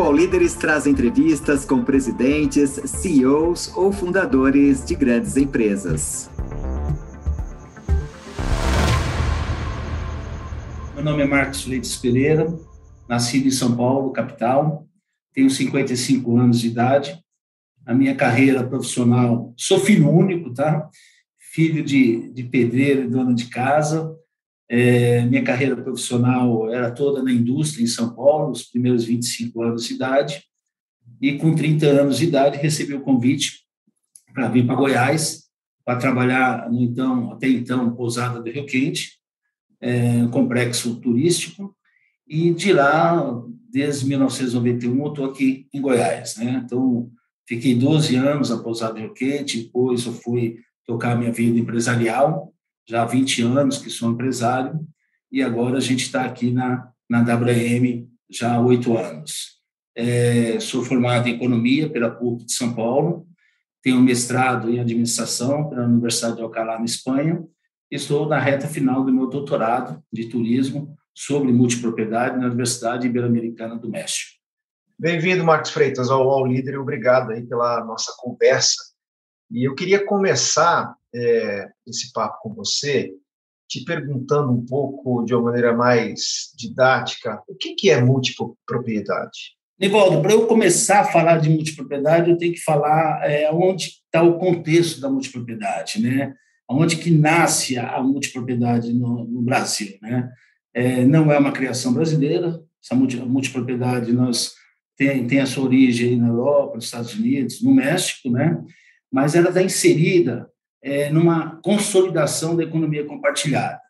O Líderes traz entrevistas com presidentes, CEOs ou fundadores de grandes empresas. Meu nome é Marcos Leites Pereira, nascido em São Paulo, capital, tenho 55 anos de idade. A minha carreira profissional, sou filho único, tá? Filho de, de pedreiro e dona de casa. É, minha carreira profissional era toda na indústria em São Paulo, os primeiros 25 anos de idade. E com 30 anos de idade, recebi o convite para vir para Goiás, para trabalhar no então, até então, Pousada do Rio Quente, é, complexo turístico, e de lá, desde 1991, eu estou aqui em Goiás. Né? Então, fiquei 12 anos na Pousada Rio Quente, depois eu fui tocar minha vida empresarial, já há 20 anos que sou empresário, e agora a gente está aqui na, na WM já há oito anos. É, sou formado em Economia pela PUC de São Paulo, tenho mestrado em Administração pela Universidade de Alcalá, na Espanha, estou na reta final do meu doutorado de turismo sobre multipropriedade na Universidade Ibero-Americana do México. Bem-vindo, Marcos Freitas, ao All Líder, e obrigado aí pela nossa conversa. E eu queria começar é, esse papo com você te perguntando um pouco, de uma maneira mais didática, o que, que é multipropriedade? Nivaldo, para eu começar a falar de multipropriedade, eu tenho que falar é, onde está o contexto da multipropriedade, né? onde que nasce a multipropriedade no, no Brasil, né? É, não é uma criação brasileira, essa multipropriedade nós tem, tem a sua origem na Europa, nos Estados Unidos, no México, né? Mas ela está inserida é, numa consolidação da economia compartilhada.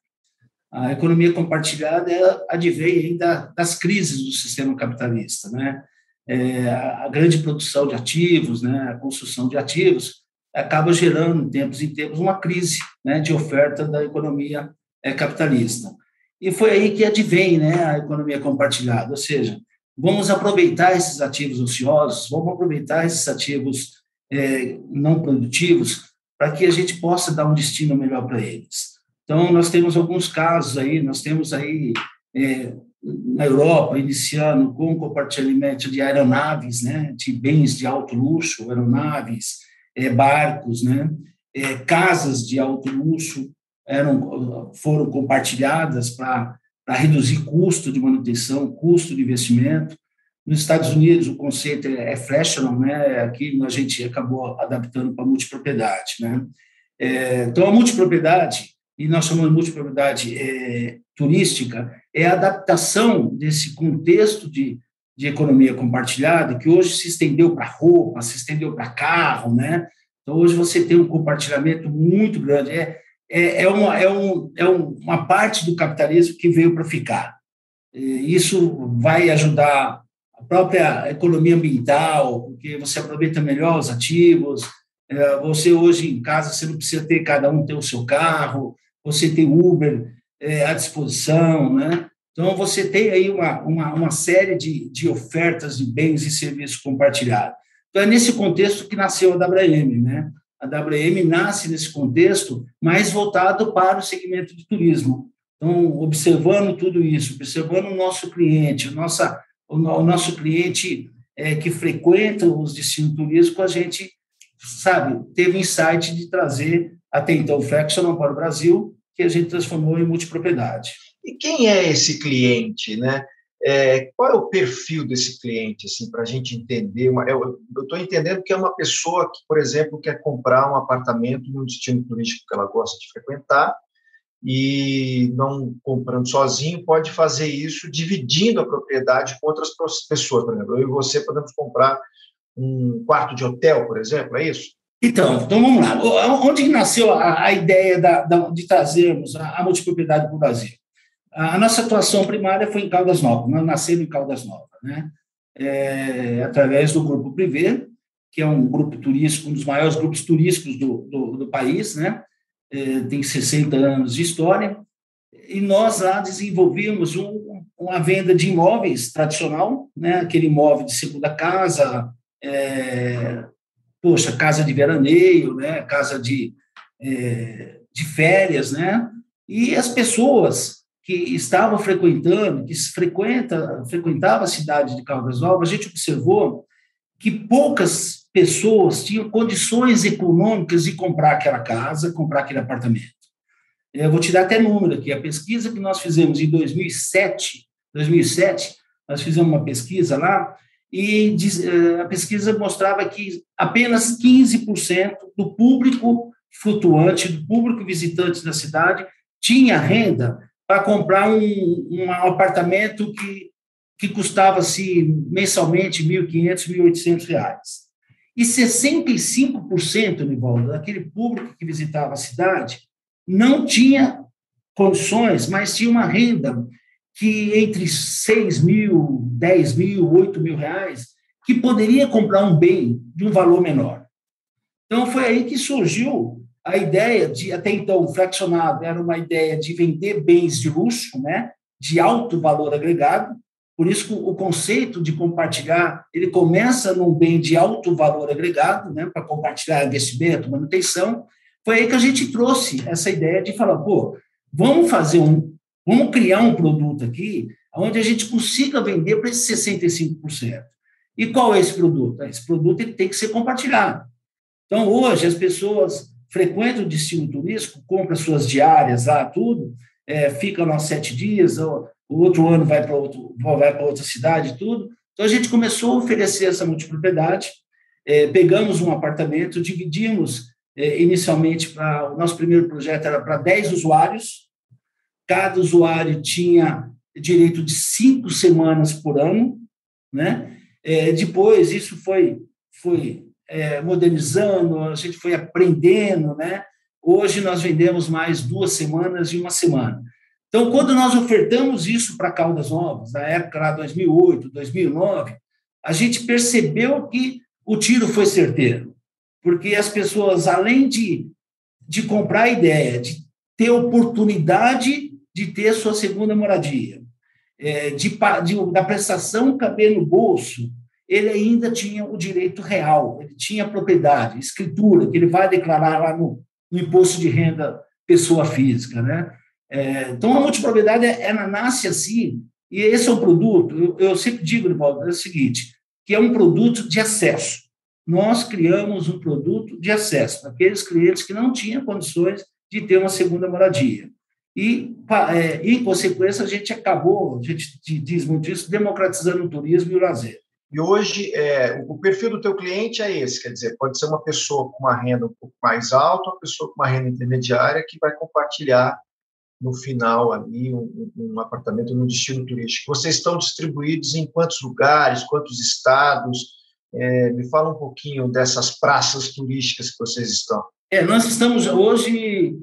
A economia compartilhada ela advém ainda das crises do sistema capitalista, né? É, a grande produção de ativos, né? A construção de ativos acaba gerando, em tempos em tempos, uma crise né, de oferta da economia é, capitalista. E foi aí que advém né, a economia compartilhada, ou seja, vamos aproveitar esses ativos ociosos, vamos aproveitar esses ativos é, não produtivos para que a gente possa dar um destino melhor para eles. Então, nós temos alguns casos aí, nós temos aí é, na Europa, iniciando com compartilhamento de aeronaves, né, de bens de alto luxo, aeronaves, é, barcos, né? É, casas de alto luxo eram, foram compartilhadas para reduzir custo de manutenção, custo de investimento. Nos Estados Unidos, o conceito é, é fractional, né? aqui a gente acabou adaptando para multipropriedade. Né? É, então, a multipropriedade, e nós chamamos de multipropriedade é, turística, é a adaptação desse contexto de de economia compartilhada, que hoje se estendeu para roupa, se estendeu para carro, né? Então, hoje você tem um compartilhamento muito grande. É, é, é, uma, é, um, é uma parte do capitalismo que veio para ficar. Isso vai ajudar a própria economia ambiental, porque você aproveita melhor os ativos. É, você hoje em casa, você não precisa ter cada um ter o seu carro, você tem Uber é, à disposição, né? Então, você tem aí uma, uma, uma série de, de ofertas de bens e serviços compartilhados. Então, é nesse contexto que nasceu a WM, né? A WM nasce nesse contexto mais voltado para o segmento de turismo. Então, observando tudo isso, observando o nosso cliente, o, nossa, o, o nosso cliente é, que frequenta os destinos turísticos, a gente, sabe, teve insight de trazer até então o Fractional para o Brasil, que a gente transformou em multipropriedade. E quem é esse cliente, né? É, qual é o perfil desse cliente, assim, para a gente entender? Uma, eu estou entendendo que é uma pessoa que, por exemplo, quer comprar um apartamento num destino turístico que ela gosta de frequentar e não comprando sozinho, pode fazer isso dividindo a propriedade com outras pessoas. Por exemplo, eu e você podemos comprar um quarto de hotel, por exemplo, é isso? Então, então vamos lá. Onde nasceu a, a ideia da, da, de trazermos a, a multipropriedade para o Brasil? A nossa atuação primária foi em Caldas Novas, nós nascemos em Caldas Novas, né? É, através do Grupo Privé, que é um grupo turístico, um dos maiores grupos turísticos do, do, do país, né? É, tem 60 anos de história, e nós lá desenvolvemos um, uma venda de imóveis tradicional, né? aquele imóvel de segunda casa, é, poxa, casa de veraneio, né? casa de, é, de férias, né? e as pessoas que estavam frequentando, que frequenta, frequentava a cidade de Caldas Novas, a gente observou que poucas pessoas tinham condições econômicas de comprar aquela casa, comprar aquele apartamento. Eu vou te dar até número aqui. A pesquisa que nós fizemos em 2007, 2007, nós fizemos uma pesquisa lá e eh, a pesquisa mostrava que apenas 15% do público flutuante, do público visitante da cidade, tinha renda para comprar um, um apartamento que, que custava assim, mensalmente R$ 1.500, R$ 1.800. E 65%, Nivaldo, daquele público que visitava a cidade não tinha condições, mas tinha uma renda que entre 6 mil, 10 mil, 8 mil reais, que poderia comprar um bem de um valor menor. Então, foi aí que surgiu a ideia de, até então, o fraccionado era uma ideia de vender bens de luxo, né, de alto valor agregado, por isso o conceito de compartilhar, ele começa num bem de alto valor agregado, né, para compartilhar investimento, manutenção, foi aí que a gente trouxe essa ideia de falar, pô, vamos fazer um, vamos criar um produto aqui onde a gente consiga vender para esses 65%. E qual é esse produto? Esse produto ele tem que ser compartilhado. Então, hoje, as pessoas frequentam o destino turístico, compram suas diárias lá, tudo, é, ficam lá sete dias, o, o outro ano vai para outro, vai para outra cidade, tudo. Então, a gente começou a oferecer essa multipropriedade, é, pegamos um apartamento, dividimos é, inicialmente, para o nosso primeiro projeto era para 10 usuários, cada usuário tinha direito de cinco semanas por ano, né? É, depois isso foi foi modernizando, a gente foi aprendendo, né? Hoje nós vendemos mais duas semanas e uma semana. Então, quando nós ofertamos isso para Caldas Novas, na época lá 2008, 2009, a gente percebeu que o tiro foi certeiro porque as pessoas, além de, de comprar a ideia, de ter oportunidade de ter sua segunda moradia, é, de, de, da prestação caber no bolso, ele ainda tinha o direito real, ele tinha propriedade, escritura, que ele vai declarar lá no, no imposto de renda pessoa física. Né? É, então, a multipropriedade, ela nasce assim, e esse é um produto, eu, eu sempre digo, Rivaldo, é o seguinte, que é um produto de acesso nós criamos um produto de acesso para aqueles clientes que não tinham condições de ter uma segunda moradia. E, é, em consequência, a gente acabou, a gente diz muito isso, democratizando o turismo e o lazer. E hoje, é, o perfil do teu cliente é esse, quer dizer, pode ser uma pessoa com uma renda um pouco mais alta, uma pessoa com uma renda intermediária que vai compartilhar no final ali um, um apartamento no destino turístico. Vocês estão distribuídos em quantos lugares, quantos estados? É, me fala um pouquinho dessas praças turísticas que vocês estão. É, nós estamos hoje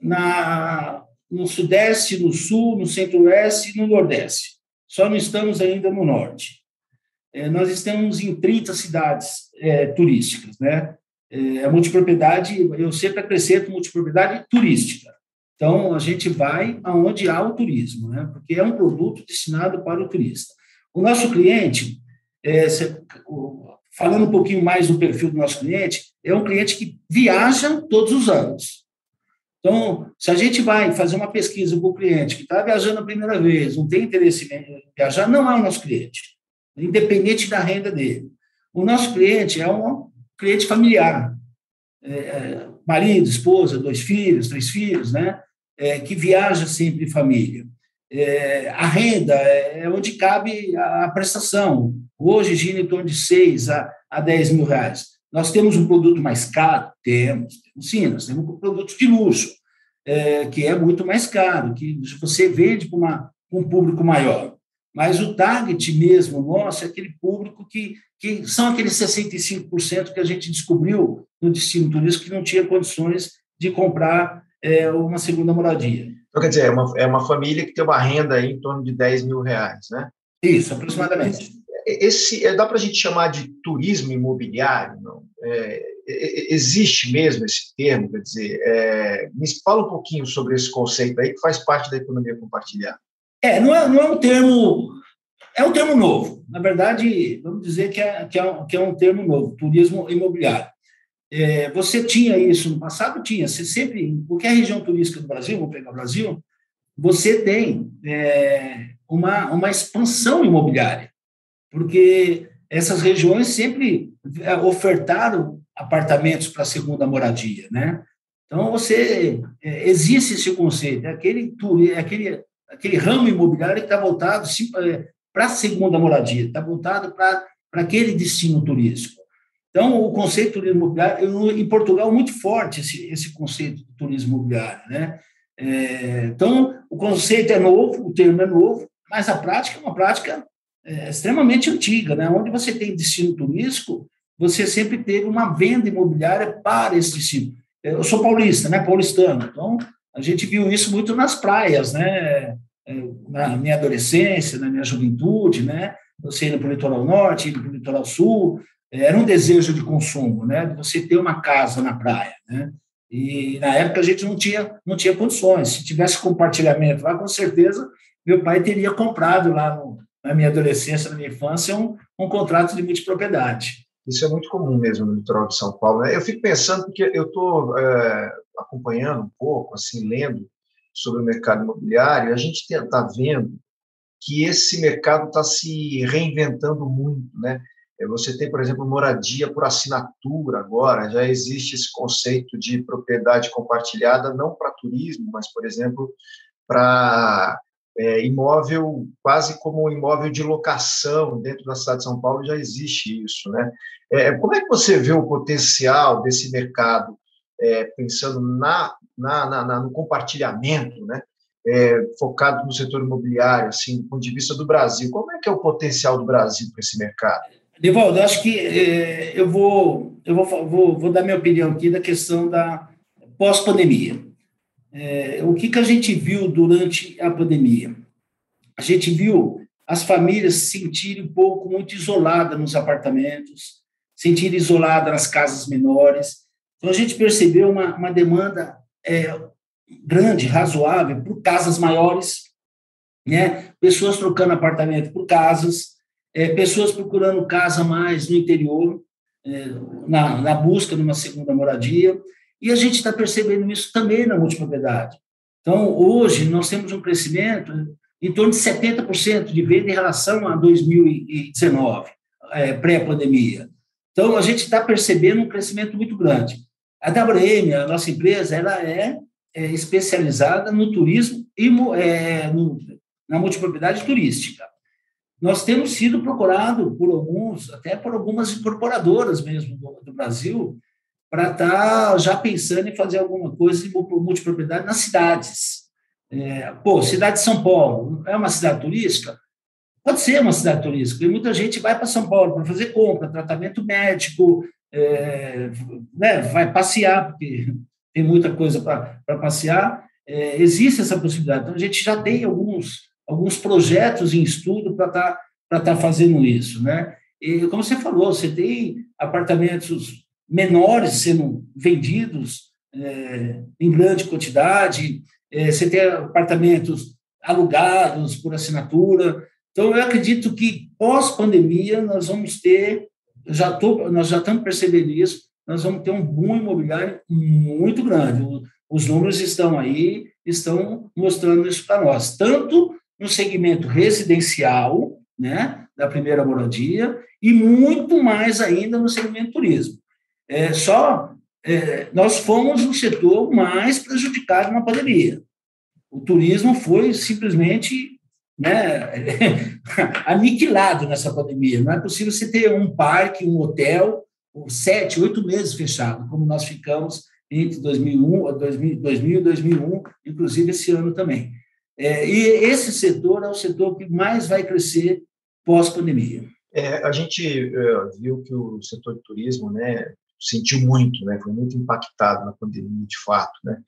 na, no Sudeste, no Sul, no Centro-Oeste e no Nordeste. Só não estamos ainda no Norte. É, nós estamos em 30 cidades é, turísticas. Né? É, a multipropriedade, eu sempre acrescento multipropriedade turística. Então, a gente vai aonde há o turismo, né? porque é um produto destinado para o turista. O nosso cliente, é, falando um pouquinho mais do perfil do nosso cliente, é um cliente que viaja todos os anos. Então, se a gente vai fazer uma pesquisa com o cliente que está viajando a primeira vez, não tem interesse em viajar, não é o nosso cliente, independente da renda dele. O nosso cliente é um cliente familiar, é, é marido, esposa, dois filhos, três filhos, né? É, que viaja sempre em família é, a renda é, é onde cabe a, prestação. Hoje gira em torno de 6 a, a 10 mil reais. Nós temos um produto mais caro? Temos, temos sim, nós temos um produto de luxo, é, que é muito mais caro, que você vende para um público maior. Mas o target mesmo nosso é aquele público que, que são aqueles 65% que a gente descobriu no destino turístico que não tinha condições de comprar é, uma segunda moradia. Então, quer dizer, é uma, é uma família que tem uma renda em torno de 10 mil reais, né? Isso, aproximadamente. Esse, é, dá para a gente chamar de turismo imobiliário? Não? É, é, existe mesmo esse termo? Quer dizer, é, me fala um pouquinho sobre esse conceito aí que faz parte da economia compartilhada. É, não é, não é um termo. É um termo novo. Na verdade, vamos dizer que é, que é, um, que é um termo novo, turismo imobiliário. É, você tinha isso no passado? Tinha. Você sempre, em qualquer região turística do Brasil, vou pegar o Brasil, você tem é, uma, uma expansão imobiliária, porque essas regiões sempre é, ofertaram apartamentos para segunda moradia, né? Então, você, é, existe esse conceito, é aquele, é aquele, aquele ramo imobiliário que está voltado para a segunda moradia, está voltado para aquele destino turístico. Então, o conceito de imobiliário, em Portugal, é muito forte esse, esse conceito de turismo imobiliário. Né? É, então, o conceito é novo, o termo é novo, mas a prática é uma prática é, extremamente antiga. Né? Onde você tem destino turístico, você sempre teve uma venda imobiliária para esse destino. Eu sou paulista, né? paulistano, então a gente viu isso muito nas praias, né? É, na minha adolescência, na minha juventude, né? Você indo para o litoral norte, indo para o litoral sul, era um desejo de consumo, né? De você ter uma casa na praia, né? E na época a gente não tinha, não tinha condições. Se tivesse compartilhamento lá, com certeza meu pai teria comprado lá no, na minha adolescência, na minha infância, um, um contrato de multipropriedade. Isso é muito comum mesmo no litoral de São Paulo. Né? Eu fico pensando, porque eu estou é, acompanhando um pouco, assim, lendo sobre o mercado imobiliário, a gente está vendo que esse mercado está se reinventando muito, né? É, você tem, por exemplo, moradia por assinatura agora, já existe esse conceito de propriedade compartilhada, não para turismo, mas, por exemplo, para é, imóvel, quase como um imóvel de locação dentro da cidade de São Paulo, já existe isso. Né? É, como é que você vê o potencial desse mercado, é, pensando na, na, na, no compartilhamento, né? É, focado no setor imobiliário, assim, do ponto de vista do Brasil? Como é que é o potencial do Brasil para esse mercado? Divaldo, acho que é, eu, vou, eu vou, vou, vou dar minha opinião aqui da questão da pós-pandemia. É, o que, que a gente viu durante a pandemia? A gente viu as famílias se sentirem um pouco muito isoladas nos apartamentos, sentirem isoladas nas casas menores. Então, a gente percebeu uma, uma demanda é, grande, razoável, por casas maiores, né? pessoas trocando apartamento por casas, é, pessoas procurando casa mais no interior, é, na, na busca de uma segunda moradia. E a gente está percebendo isso também na multipropriedade. Então, hoje, nós temos um crescimento em torno de 70% de venda em relação a 2019, é, pré-pandemia. Então, a gente está percebendo um crescimento muito grande. A WM, a nossa empresa, ela é, é especializada no turismo e é, no, na multipropriedade turística. Nós temos sido procurados por alguns, até por algumas incorporadoras mesmo do, do Brasil, para estar tá já pensando em fazer alguma coisa de multipropriedade nas cidades. É, pô, cidade de São Paulo, é uma cidade turística? Pode ser uma cidade turística, e muita gente vai para São Paulo para fazer compra, tratamento médico, é, né, vai passear, porque tem muita coisa para passear. É, existe essa possibilidade. Então, a gente já tem alguns, alguns projetos em estudo para estar tá, tá fazendo isso. Né? E, como você falou, você tem apartamentos menores sendo vendidos é, em grande quantidade, é, você tem apartamentos alugados por assinatura. Então, eu acredito que pós-pandemia nós vamos ter, já tô, nós já estamos percebendo isso, nós vamos ter um boom imobiliário muito grande. Os números estão aí, estão mostrando isso para nós, tanto no segmento residencial, né, da primeira moradia, e muito mais ainda no segmento turismo. É, só é, nós fomos o setor mais prejudicado na pandemia. O turismo foi simplesmente né, aniquilado nessa pandemia. Não é possível você ter um parque, um hotel, sete, oito meses fechado, como nós ficamos entre 2001, 2000, 2000 e 2001, inclusive esse ano também. É, e esse setor é o setor que mais vai crescer pós-pandemia. É, a gente uh, viu que o setor de turismo, né, sentiu muito, né? Foi muito impactado na pandemia, de fato, né?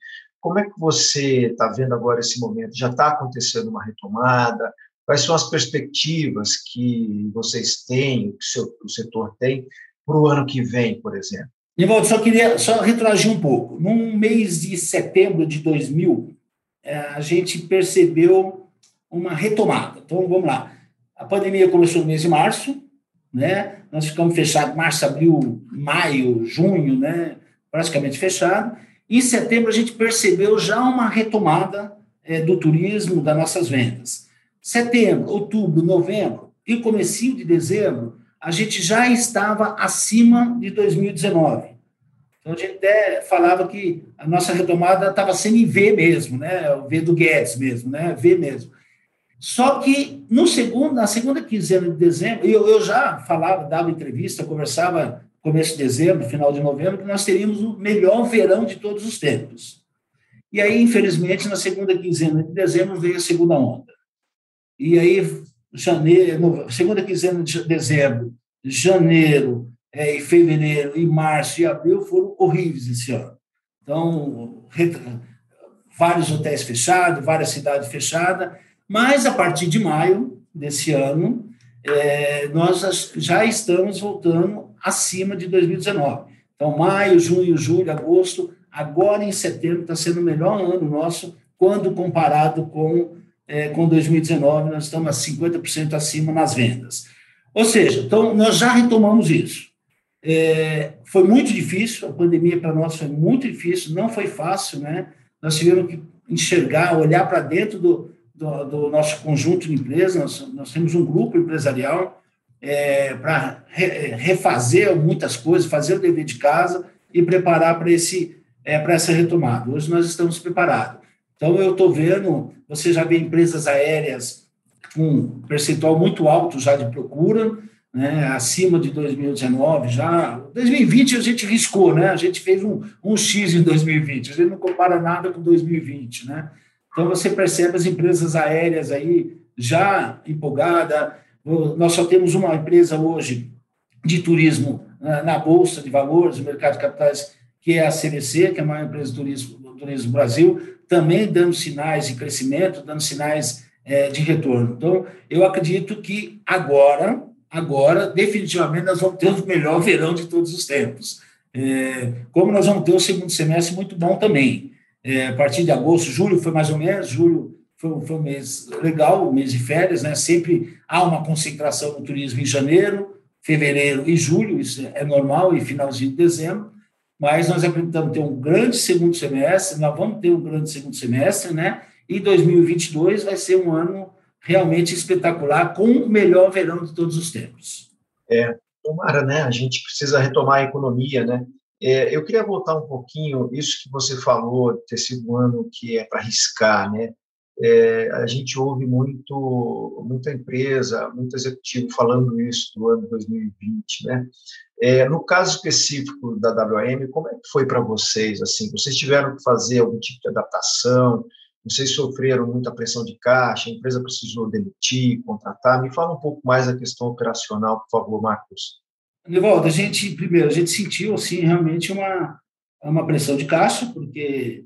Como é que você está vendo agora esse momento? Já está acontecendo uma retomada? Quais são as perspectivas que vocês têm, que o, seu, o setor tem, para o ano que vem, por exemplo? Nivaldo, só queria só retroagir um pouco. No mês de setembro de 2000, eh, a gente percebeu uma retomada. Então, vamos lá. A pandemia começou no mês de março, né? Nós ficamos fechados março, abril, maio, junho, né? Praticamente fechado. Em setembro a gente percebeu já uma retomada é, do turismo, das nossas vendas. Setembro, outubro, novembro e comecinho de dezembro, a gente já estava acima de 2019. Então, a gente até falava que a nossa retomada estava sendo em V mesmo, né? O V do Guedes mesmo, né? V mesmo. Só que no segundo, na segunda quinzena de dezembro, eu, eu já falava, dava entrevista, conversava começo de dezembro, final de novembro, que nós teríamos o melhor verão de todos os tempos. E aí, infelizmente, na segunda quinzena de dezembro veio a segunda onda. E aí, janeiro, segunda quinzena de dezembro, janeiro, é, e fevereiro, e março e abril foram horríveis esse ano. Então, vários hotéis fechados, várias cidades fechadas, mas a partir de maio desse ano, é, nós já estamos voltando acima de 2019. Então, maio, junho, julho, agosto, agora em setembro está sendo o melhor ano nosso quando comparado com, é, com 2019, nós estamos a 50% acima nas vendas. Ou seja, então, nós já retomamos isso. É, foi muito difícil, a pandemia para nós foi muito difícil, não foi fácil, né? Nós tivemos que enxergar, olhar para dentro do, do, do, nosso conjunto de empresas, nós, nós temos um grupo empresarial é, para re, refazer muitas coisas, fazer o dever de casa e preparar para esse é, para essa retomada. Hoje nós estamos preparados. Então eu estou vendo, você já vê empresas aéreas com um percentual muito alto já de procura, né, acima de 2019 já. 2020 a gente riscou, né? A gente fez um, um X em 2020, a gente não compara nada com 2020, né? Então você percebe as empresas aéreas aí já empolgada, nós só temos uma empresa hoje de turismo na Bolsa de Valores, no mercado de capitais, que é a CVC, que é a maior empresa de turismo do turismo do Brasil, também dando sinais de crescimento, dando sinais é, de retorno. Então, eu acredito que agora, agora, definitivamente, nós vamos ter o melhor verão de todos os tempos. É, como nós vamos ter o segundo semestre muito bom também. É, a partir de agosto, julho foi mais ou menos, julho foi, foi um mês legal, um mês de férias, né? Sempre há uma concentração no turismo em janeiro, fevereiro e julho, isso é normal, e finalzinho de dezembro, mas nós acreditamos ter um grande segundo semestre, nós vamos ter um grande segundo semestre, né? E 2022 vai ser um ano realmente espetacular, com o melhor verão de todos os tempos. É, tomara, né? A gente precisa retomar a economia, né? É, eu queria voltar um pouquinho, isso que você falou, ter sido um ano que é para arriscar, né? É, a gente ouve muito, muita empresa, muito executivo falando isso do ano 2020, né? É, no caso específico da WM, como é que foi para vocês? Assim, vocês tiveram que fazer algum tipo de adaptação? Vocês sofreram muita pressão de caixa? A empresa precisou demitir, contratar? Me fala um pouco mais da questão operacional, por favor, Marcos. Nivaldo, a gente primeiro a gente sentiu assim realmente uma uma pressão de caixa, porque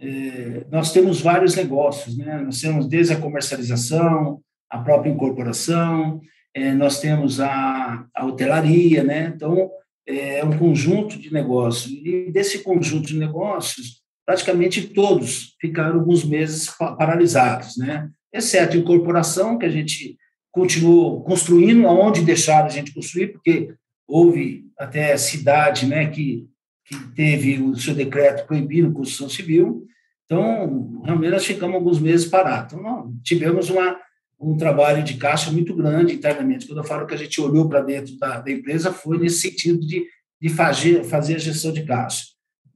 é, nós temos vários negócios, né? Nós temos desde a comercialização, a própria incorporação, é, nós temos a, a hotelaria, né? Então, é um conjunto de negócios. E desse conjunto de negócios, praticamente todos ficaram alguns meses paralisados, né? Exceto a incorporação, que a gente continuou construindo aonde deixaram a gente construir, porque houve até cidade né, que que teve o seu decreto proibindo construção civil. Então, realmente, nós ficamos alguns meses parados. Então, não, tivemos uma, um trabalho de caixa muito grande internamente. Quando eu falo que a gente olhou para dentro da, da, empresa, foi nesse sentido de, de fazer, fazer a gestão de caixa.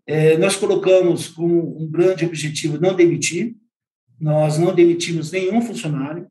É, nós colocamos como um grande objetivo não demitir, nós não demitimos nenhum funcionário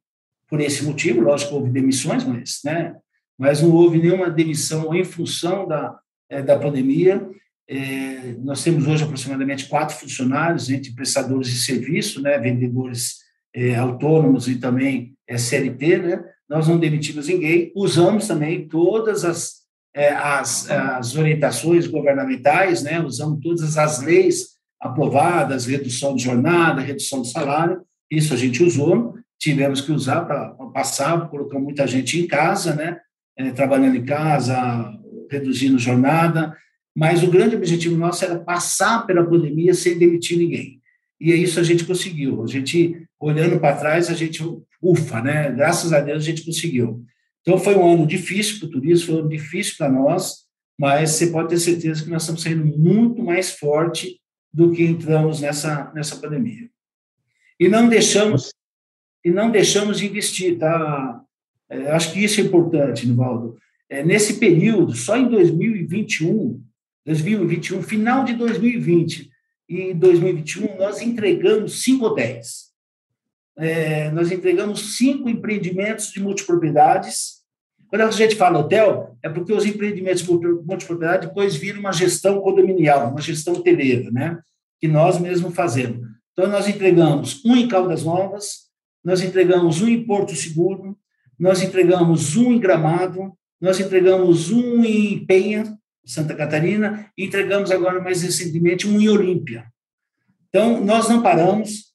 por esse motivo, lógico, houve demissões, mas, né, mas não houve nenhuma demissão em função da, é, da pandemia. É, nós temos hoje aproximadamente quatro funcionários, entre prestadores de serviço, né, vendedores é, autônomos e também é, CLT. Né, nós não demitimos ninguém, usamos também todas as, é, as, as orientações governamentais, né, usamos todas as leis aprovadas, redução de jornada, redução de salário, isso a gente usou, tivemos que usar para passar, colocar muita gente em casa, né, é, trabalhando em casa, reduzindo jornada, mas o grande objetivo nosso era passar pela pandemia sem demitir ninguém. E é isso a gente conseguiu. A gente, olhando para trás, a gente, ufa, né? Graças a Deus a gente conseguiu. Então foi um ano difícil para o turismo, foi um ano difícil para nós, mas você pode ter certeza que nós estamos saindo muito mais forte do que entramos nessa, nessa pandemia. E não deixamos e não deixamos de investir, tá? É, acho que isso é importante, Nivaldo. É, nesse período, só em 2021, 2021, final de 2020 e 2021, nós entregamos cinco hotéis. É, nós entregamos cinco empreendimentos de multipropriedades. Quando a gente fala hotel, é porque os empreendimentos de multipropriedade depois viram uma gestão condominial, uma gestão hoteleira, né? que nós mesmos fazemos. Então, nós entregamos um em Caldas Novas, nós entregamos um em Porto Seguro, nós entregamos um em Gramado, nós entregamos um em Penha, Santa Catarina, e entregamos agora, mais recentemente, um em Olímpia. Então, nós não paramos,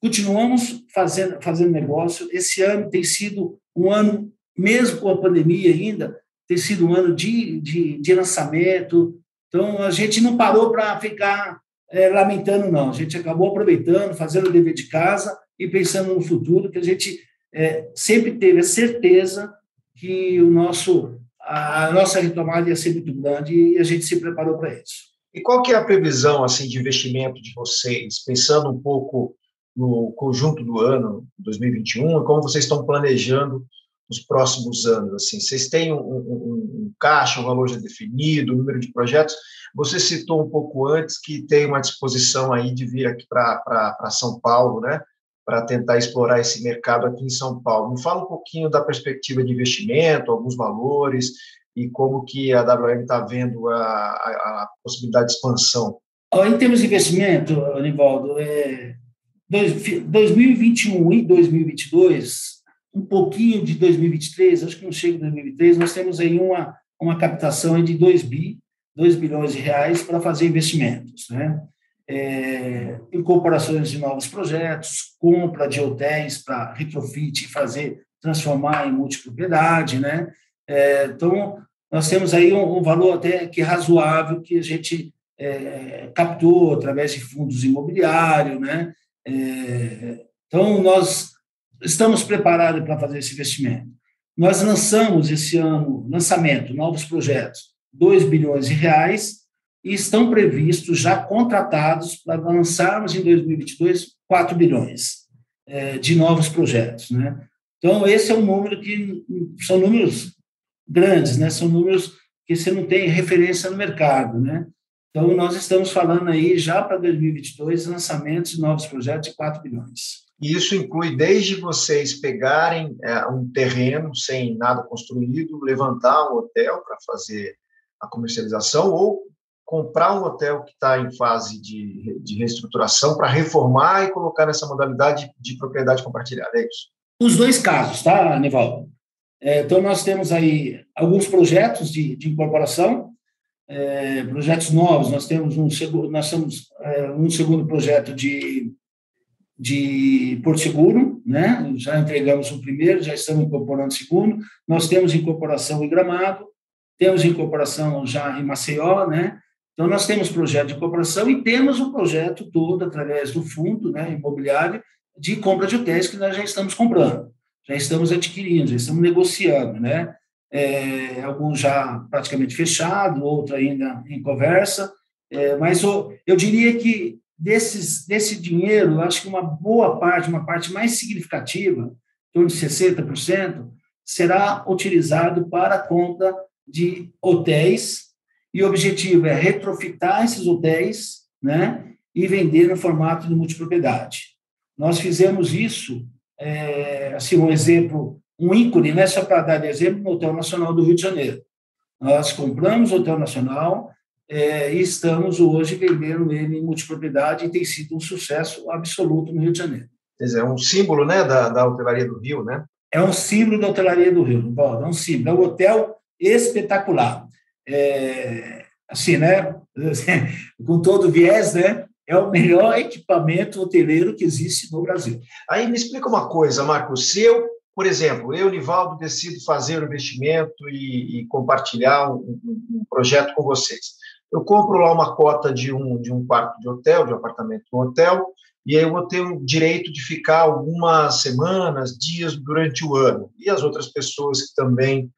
continuamos fazendo, fazendo negócio. Esse ano tem sido um ano, mesmo com a pandemia ainda, tem sido um ano de, de, de lançamento. Então, a gente não parou para ficar é, lamentando, não. A gente acabou aproveitando, fazendo o dever de casa e pensando no futuro, que a gente é, sempre teve a certeza que o nosso, a nossa retomada ia ser muito grande e a gente se preparou para isso. E qual que é a previsão assim de investimento de vocês, pensando um pouco no conjunto do ano 2021 e como vocês estão planejando os próximos anos? Assim, vocês têm um, um, um caixa, um valor já definido, um número de projetos? Você citou um pouco antes que tem uma disposição aí de vir aqui para São Paulo, né? Para tentar explorar esse mercado aqui em São Paulo. Me fala um pouquinho da perspectiva de investimento, alguns valores e como que a WM está vendo a, a, a, possibilidade de expansão. Em termos de investimento, Anivaldo, é, 2021 e 2022, um pouquinho de 2023, acho que não chega em 2023, nós temos aí uma, uma captação de 2 bi, 2 bilhões de reais para fazer investimentos, né? É, incorporações de novos projetos, compra de hotéis para retrofit e fazer, transformar em multipropriedade, né? É, então, nós temos aí um, um, valor até que razoável que a gente é, captou através de fundos imobiliários, né? É, então, nós estamos preparados para fazer esse investimento. Nós lançamos esse ano, lançamento, novos projetos, 2 bilhões de reais, e estão previstos, já contratados, para lançarmos em 2022 4 bilhões é, de novos projetos. Né? Então, esse é um número que são números grandes, né? são números que você não tem referência no mercado. Né? Então, nós estamos falando aí já para 2022 lançamentos de novos projetos de 4 bilhões. E isso inclui desde vocês pegarem é, um terreno sem nada construído, levantar um hotel para fazer a comercialização ou comprar um hotel que está em fase de, de reestruturação para reformar e colocar nessa modalidade de propriedade compartilhada, é isso? Os dois casos, tá, Nivaldo? É, então, nós temos aí alguns projetos de, de incorporação, é, projetos novos, nós temos um, nós temos, é, um segundo projeto de, de Porto Seguro, né? já entregamos o primeiro, já estamos incorporando o segundo, nós temos incorporação em Gramado, temos incorporação já em Maceió, né? Então, nós temos projeto de incorporação e temos um projeto todo, através do fundo né, imobiliário, de compra de hotéis que nós já estamos comprando, já estamos adquirindo, já estamos negociando, né? É, alguns já praticamente fechado, outro ainda em conversa, é, mas eu, eu diria que desses, desse dinheiro, acho que uma boa parte, uma parte mais significativa, em torno de 60%, será utilizado para a compra de hotéis, e o objetivo é retrofitar esses hotéis né, e vender no formato de multipropriedade. Nós fizemos isso, é, assim, um exemplo, um ícone, né, só para dar exemplo, no Hotel Nacional do Rio de Janeiro. Nós compramos o Hotel Nacional é, e estamos hoje vendendo ele em multipropriedade e tem sido um sucesso absoluto no Rio de Janeiro. Quer dizer, é um símbolo né, da, da hotelaria do Rio, né? É um símbolo da hotelaria do Rio, é um símbolo. É um hotel espetacular. É, assim, né? Com todo viés, né? É o melhor equipamento hoteleiro que existe no Brasil. Aí me explica uma coisa, Marcos. Se eu, por exemplo, eu, Nivaldo, decido fazer o investimento e, e compartilhar um, um, projeto com vocês. Eu compro lá uma cota de um, de um quarto de hotel, de um apartamento de um hotel, e aí eu vou ter o direito de ficar algumas semanas, dias durante o ano. E as outras pessoas que também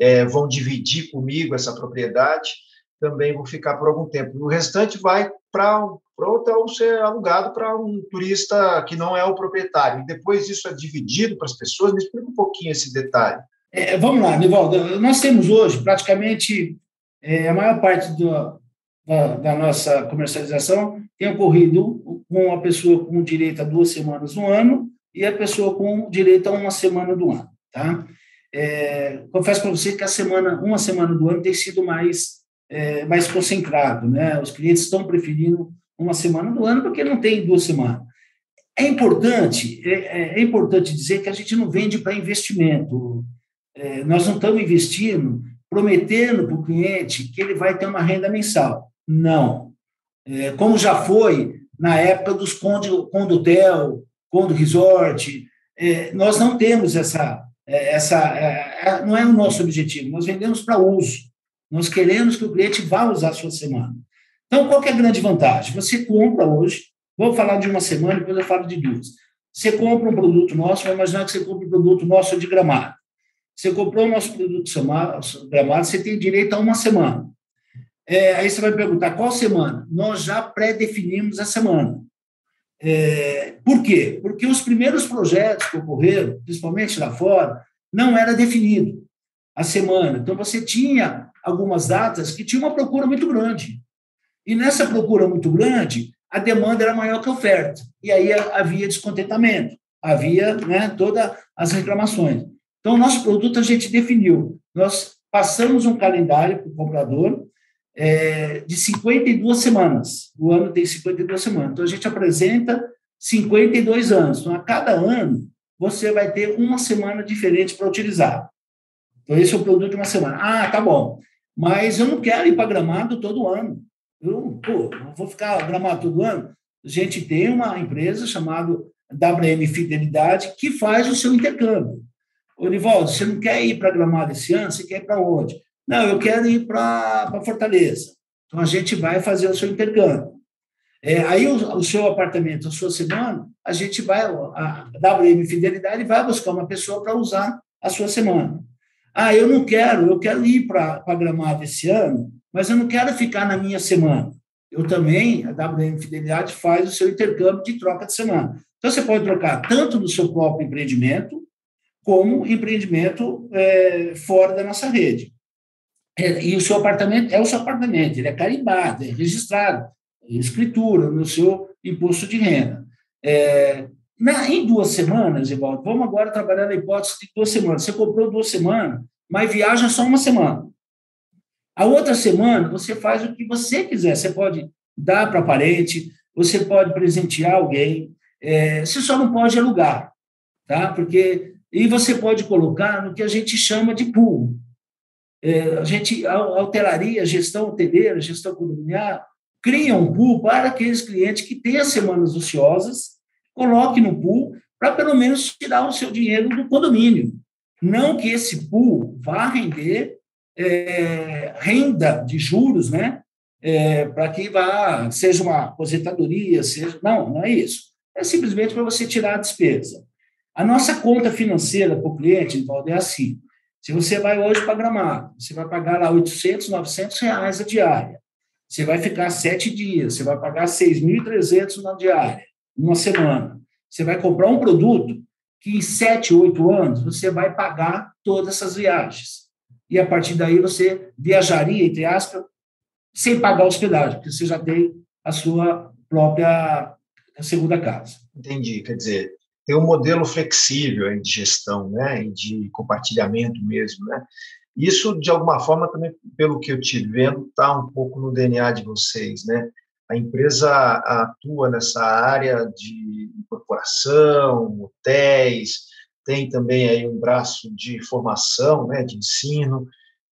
é, vão dividir comigo essa propriedade, também vou ficar por algum tempo. O restante vai para o hotel ser alugado para um turista que não é o proprietário. E depois isso é dividido para as pessoas. Me explica um pouquinho esse detalhe. É, vamos lá, Nivaldo. Nós temos hoje praticamente é, a maior parte do, da, da, nossa comercialização tem ocorrido com a pessoa com direito a duas semanas no ano e a pessoa com direito a uma semana do ano. Tá? É, confesso para você que a semana, uma semana do ano tem sido mais, é, mais concentrado. Né? Os clientes estão preferindo uma semana do ano porque não tem duas semanas. É importante, é, é, é importante dizer que a gente não vende para investimento. É, nós não estamos investindo, prometendo para o cliente que ele vai ter uma renda mensal. Não. É, como já foi na época dos condo, condo hotel, condo resort, nós não temos essa, essa é, é, não é o nosso objetivo. Nós vendemos para uso. Nós queremos que o cliente vá usar a sua semana. Então, qual é a grande vantagem? Você compra hoje, vou falar de uma semana, depois eu falo de duas. Você compra um produto nosso, vai imaginar que você compra um produto nosso de gramado. Você comprou o nosso produto gramado, você tem direito a uma semana. É, aí você vai perguntar qual semana? Nós já pré-definimos a semana. É, por quê? Porque os primeiros projetos que ocorreram, principalmente lá fora, não era definido a semana. Então, você tinha algumas datas que tinha uma procura muito grande. E nessa procura muito grande, a demanda era maior que a oferta. E aí havia descontentamento, havia né, todas as reclamações. Então, o nosso produto a gente definiu. Nós passamos um calendário para o comprador é, de 52 semanas. O ano tem 52 semanas. Então, a gente apresenta 52 anos. Então, a cada ano, você vai ter uma semana diferente para utilizar. Então, esse é o produto de uma semana. Ah, tá bom. Mas eu não quero ir para gramado todo ano. Eu, pô, não vou ficar gramado todo ano. A gente tem uma empresa chamada WM Fidelidade que faz o seu intercâmbio. Orivaldo, você não quer ir para Gramado esse ano? Você quer ir para onde? Não, eu quero ir para Fortaleza. Então, a gente vai fazer o seu intercâmbio. É, aí, o, o, seu apartamento, a sua semana, a gente vai, a WM Fidelidade vai buscar uma pessoa para usar a sua semana. Ah, eu não quero, eu quero ir para Gramado esse ano, mas eu não quero ficar na minha semana. Eu também, a WM Fidelidade faz o seu intercâmbio de troca de semana. Então, você pode trocar tanto no seu próprio empreendimento, como empreendimento é, fora da nossa rede. É, e o seu apartamento é o seu apartamento, ele é carimbado, é registrado, é escritura no seu imposto de renda. É, na, em duas semanas, Evaldo, vamos agora trabalhar na hipótese de duas semanas. Você comprou duas semanas, mas viaja só uma semana. A outra semana, você faz o que você quiser. Você pode dar para parente, você pode presentear alguém, é, você só não pode alugar, tá? Porque e você pode colocar no que a gente chama de pool. É, a gente, alteraria, a gestão hoteleira, a gestão condominial, cria um pool para aqueles clientes que têm as semanas ociosas, coloque no pool para pelo menos tirar o seu dinheiro do condomínio. Não que esse pool vá render é, renda de juros, né? É, para que vá, seja uma aposentadoria, seja. Não, não é isso. É simplesmente para você tirar a despesa. A nossa conta financeira para o cliente, Valdo, é assim. Se você vai hoje para Gramado, você vai pagar lá 800, 900 reais a diária. Você vai ficar sete dias, você vai pagar 6.300 na diária, uma semana. Você vai comprar um produto que em sete, oito anos você vai pagar todas essas viagens. E a partir daí você viajaria, entre aspas, sem pagar hospedagem, porque você já tem a sua própria segunda casa. Entendi. Quer dizer, tem um modelo flexível de gestão, né, e de compartilhamento mesmo, né. Isso, de alguma forma, também, pelo que eu te vendo, está um pouco no DNA de vocês, né. A empresa atua nessa área de incorporação, hotéis, tem também aí um braço de formação, né, de ensino,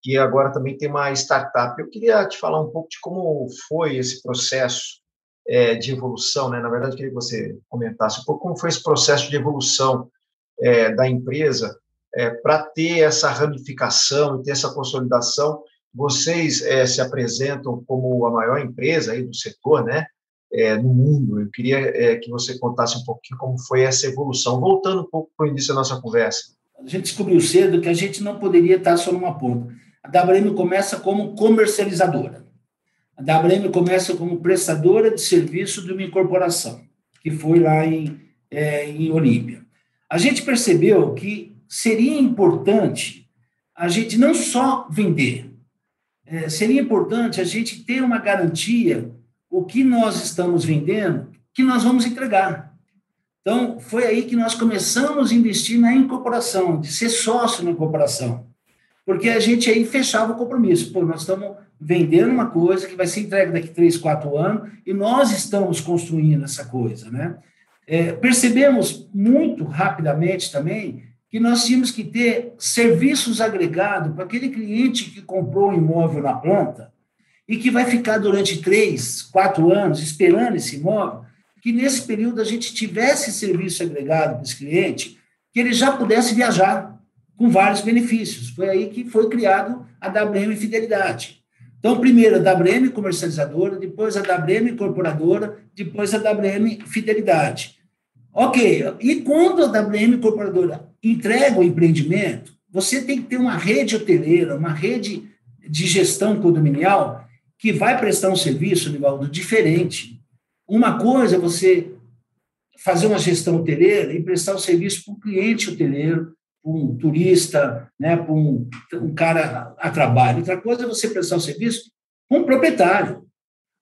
e agora também tem uma startup. Eu queria te falar um pouco de como foi esse processo é, de evolução, né? Na verdade, queria que você comentasse um pouco como foi esse processo de evolução é, da empresa é, para ter essa ramificação e ter essa consolidação. Vocês é, se apresentam como a maior empresa aí do setor, né? É, no mundo. Eu queria é, que você contasse um pouquinho como foi essa evolução. Voltando um pouco para o início da nossa conversa. A gente descobriu cedo que a gente não poderia estar só numa ponta. A WM começa como comercializadora. A WM começa como prestadora de serviço de uma incorporação, que foi lá em, é, em Olímpia. A gente percebeu que seria importante a gente não só vender, é, seria importante a gente ter uma garantia o que nós estamos vendendo, que nós vamos entregar. Então, foi aí que nós começamos a investir na incorporação, de ser sócio na incorporação. Porque a gente aí fechava o compromisso. Pô, nós estamos vendendo uma coisa que vai ser entregue daqui três, quatro anos e nós estamos construindo essa coisa, né? É, percebemos muito rapidamente também que nós tínhamos que ter serviços agregados para aquele cliente que comprou um imóvel na planta e que vai ficar durante três, quatro anos esperando esse imóvel, que nesse período a gente tivesse serviço agregado para esse cliente, que ele já pudesse viajar com vários benefícios. Foi aí que foi criado a WM Fidelidade. Então, primeiro a WM comercializadora, depois a WM incorporadora, depois a WM Fidelidade. Ok, e quando a WM incorporadora entrega o empreendimento, você tem que ter uma rede hoteleira, uma rede de gestão condominial que vai prestar um serviço, Nivaldo, diferente. Uma coisa é você fazer uma gestão hoteleira e prestar o um serviço para um cliente hoteleiro, um turista, né, para um, um cara a trabalho. Outra coisa é você prestar o um serviço para um proprietário.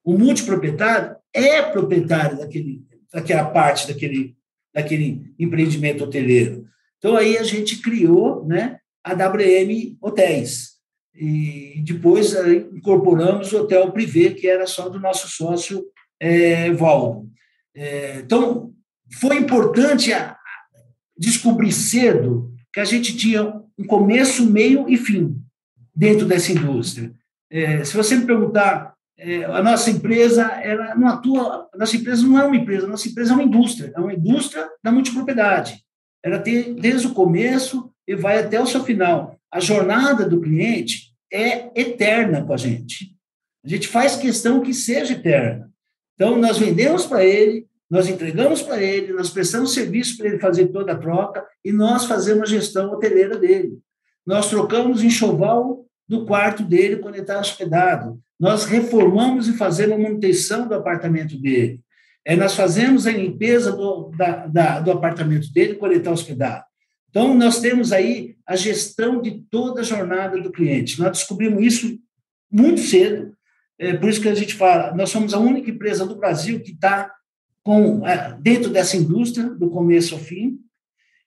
O multiproprietário é proprietário daquele, daquela parte daquele, daquele empreendimento hoteleiro. Então, aí a gente criou né, a WM Hotéis. E depois incorporamos o Hotel Privé, que era só do nosso sócio é, Valdo. É, então, foi importante a, descobrir cedo que a gente tinha um começo, meio e fim dentro dessa indústria. É, se você me perguntar, é, a nossa empresa ela não atua, a nossa empresa não é uma empresa, a nossa empresa é uma indústria, é uma indústria da multipropriedade. Ela tem desde o começo e vai até o seu final. A jornada do cliente é eterna com a gente. A gente faz questão que seja eterna. Então, nós vendemos para ele, nós entregamos para ele, nós prestamos serviço para ele fazer toda a troca e nós fazemos a gestão hoteleira dele. Nós trocamos enxoval do quarto dele quando ele está hospedado. Nós reformamos e fazemos a manutenção do apartamento dele. É, nós fazemos a limpeza do, da, da, do apartamento dele quando ele está hospedado. Então, nós temos aí a gestão de toda a jornada do cliente. Nós descobrimos isso muito cedo, é por isso que a gente fala, nós somos a única empresa do Brasil que está com é, dentro dessa indústria, do começo ao fim.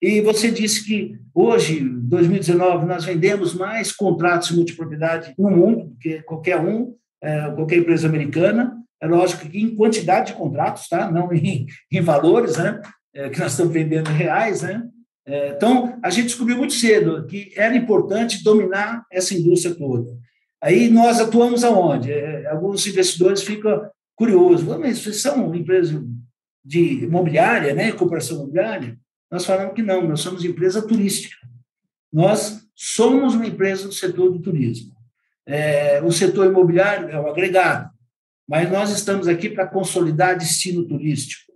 E você disse que hoje, 2019, nós vendemos mais contratos de multipropriedade no mundo do que qualquer um, é, qualquer empresa americana. É lógico que em quantidade de contratos, tá? não em, em valores, né? É, que nós estamos vendendo reais. Né? É, então, a gente descobriu muito cedo que era importante dominar essa indústria toda. Aí nós atuamos aonde? É, alguns investidores ficam curiosos, mas vocês são uma empresa de imobiliária, né, cooperação imobiliária? Nós falamos que não, nós somos empresa turística. Nós somos uma empresa do setor do turismo. É, o setor imobiliário é o agregado, mas nós estamos aqui para consolidar destino turístico.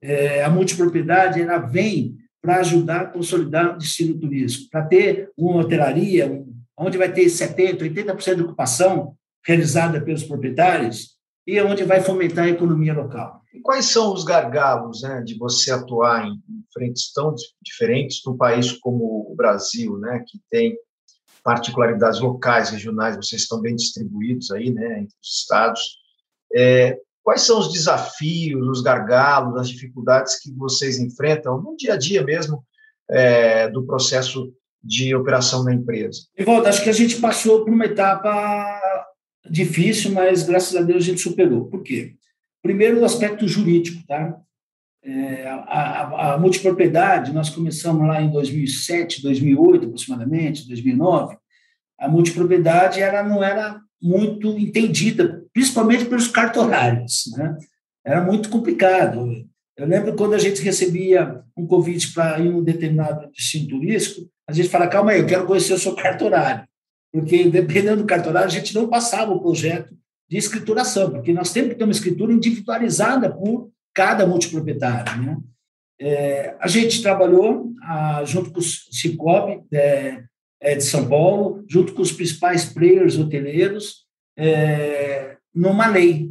É, a multipropriedade ela vem para ajudar a consolidar o destino turístico, para ter uma hotelaria, um, onde vai ter 70%, 80% de ocupação realizada pelos proprietários e onde vai fomentar a economia local. E quais são os gargalos né, de você atuar em, frentes tão diferentes num país como o Brasil, né, que tem particularidades locais, regionais, vocês estão bem distribuídos aí, né, entre os estados. É, quais são os desafios, os gargalos, as dificuldades que vocês enfrentam no dia a dia mesmo é, do processo de operação da empresa? Evaldo, acho que a gente passou por uma etapa difícil, mas graças a Deus a gente superou. Por quê? Primeiro, o aspecto jurídico, tá? É, a, a, a, multipropriedade, nós começamos lá em 2007, 2008 aproximadamente, 2009, a multipropriedade ela não era muito entendida, principalmente pelos cartorários, né? Era muito complicado. Eu lembro quando a gente recebia um convite para ir um determinado destino turístico, a gente fala, calma aí, eu quero conhecer o seu cartorário. Porque, dependendo do cartorário, a gente não passava o projeto de escrituração, porque nós temos que ter uma escritura individualizada por cada multiproprietário. Né? É, a gente trabalhou ah, junto com o Cicobi é, é, de São Paulo, junto com os principais players hoteleiros, é, numa lei.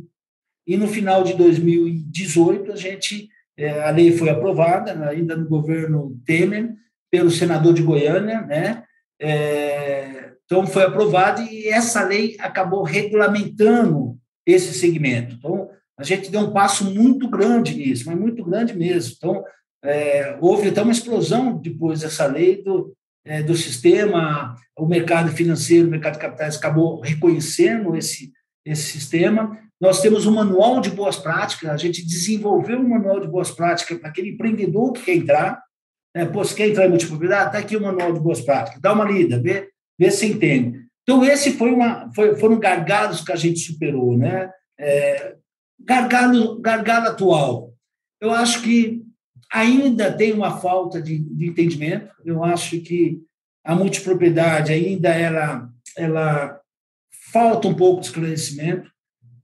E no final de 2018, a gente, é, a lei foi aprovada, ainda no governo Temer, pelo senador de Goiânia, né? É, então, foi aprovada e essa lei acabou regulamentando esse segmento. Então, a gente deu um passo muito grande nisso, mas muito grande mesmo. Então, é, houve até uma explosão depois dessa lei do, é, do sistema, o mercado financeiro, o mercado de capitais acabou reconhecendo esse, esse sistema. Nós temos um manual de boas práticas, a gente desenvolveu um manual de boas práticas para aquele empreendedor que quer entrar. Né? Pô, você quer entrar em multipropriedade? Está aqui o manual de boas práticas, dá uma lida, vê, vê se entende. Então, esse foi uma, foi, foram gargalos que a gente superou. Né? É, gargalo, gargalo atual. Eu acho que ainda tem uma falta de, de entendimento. Eu acho que a multipropriedade ainda ela, ela falta um pouco de esclarecimento.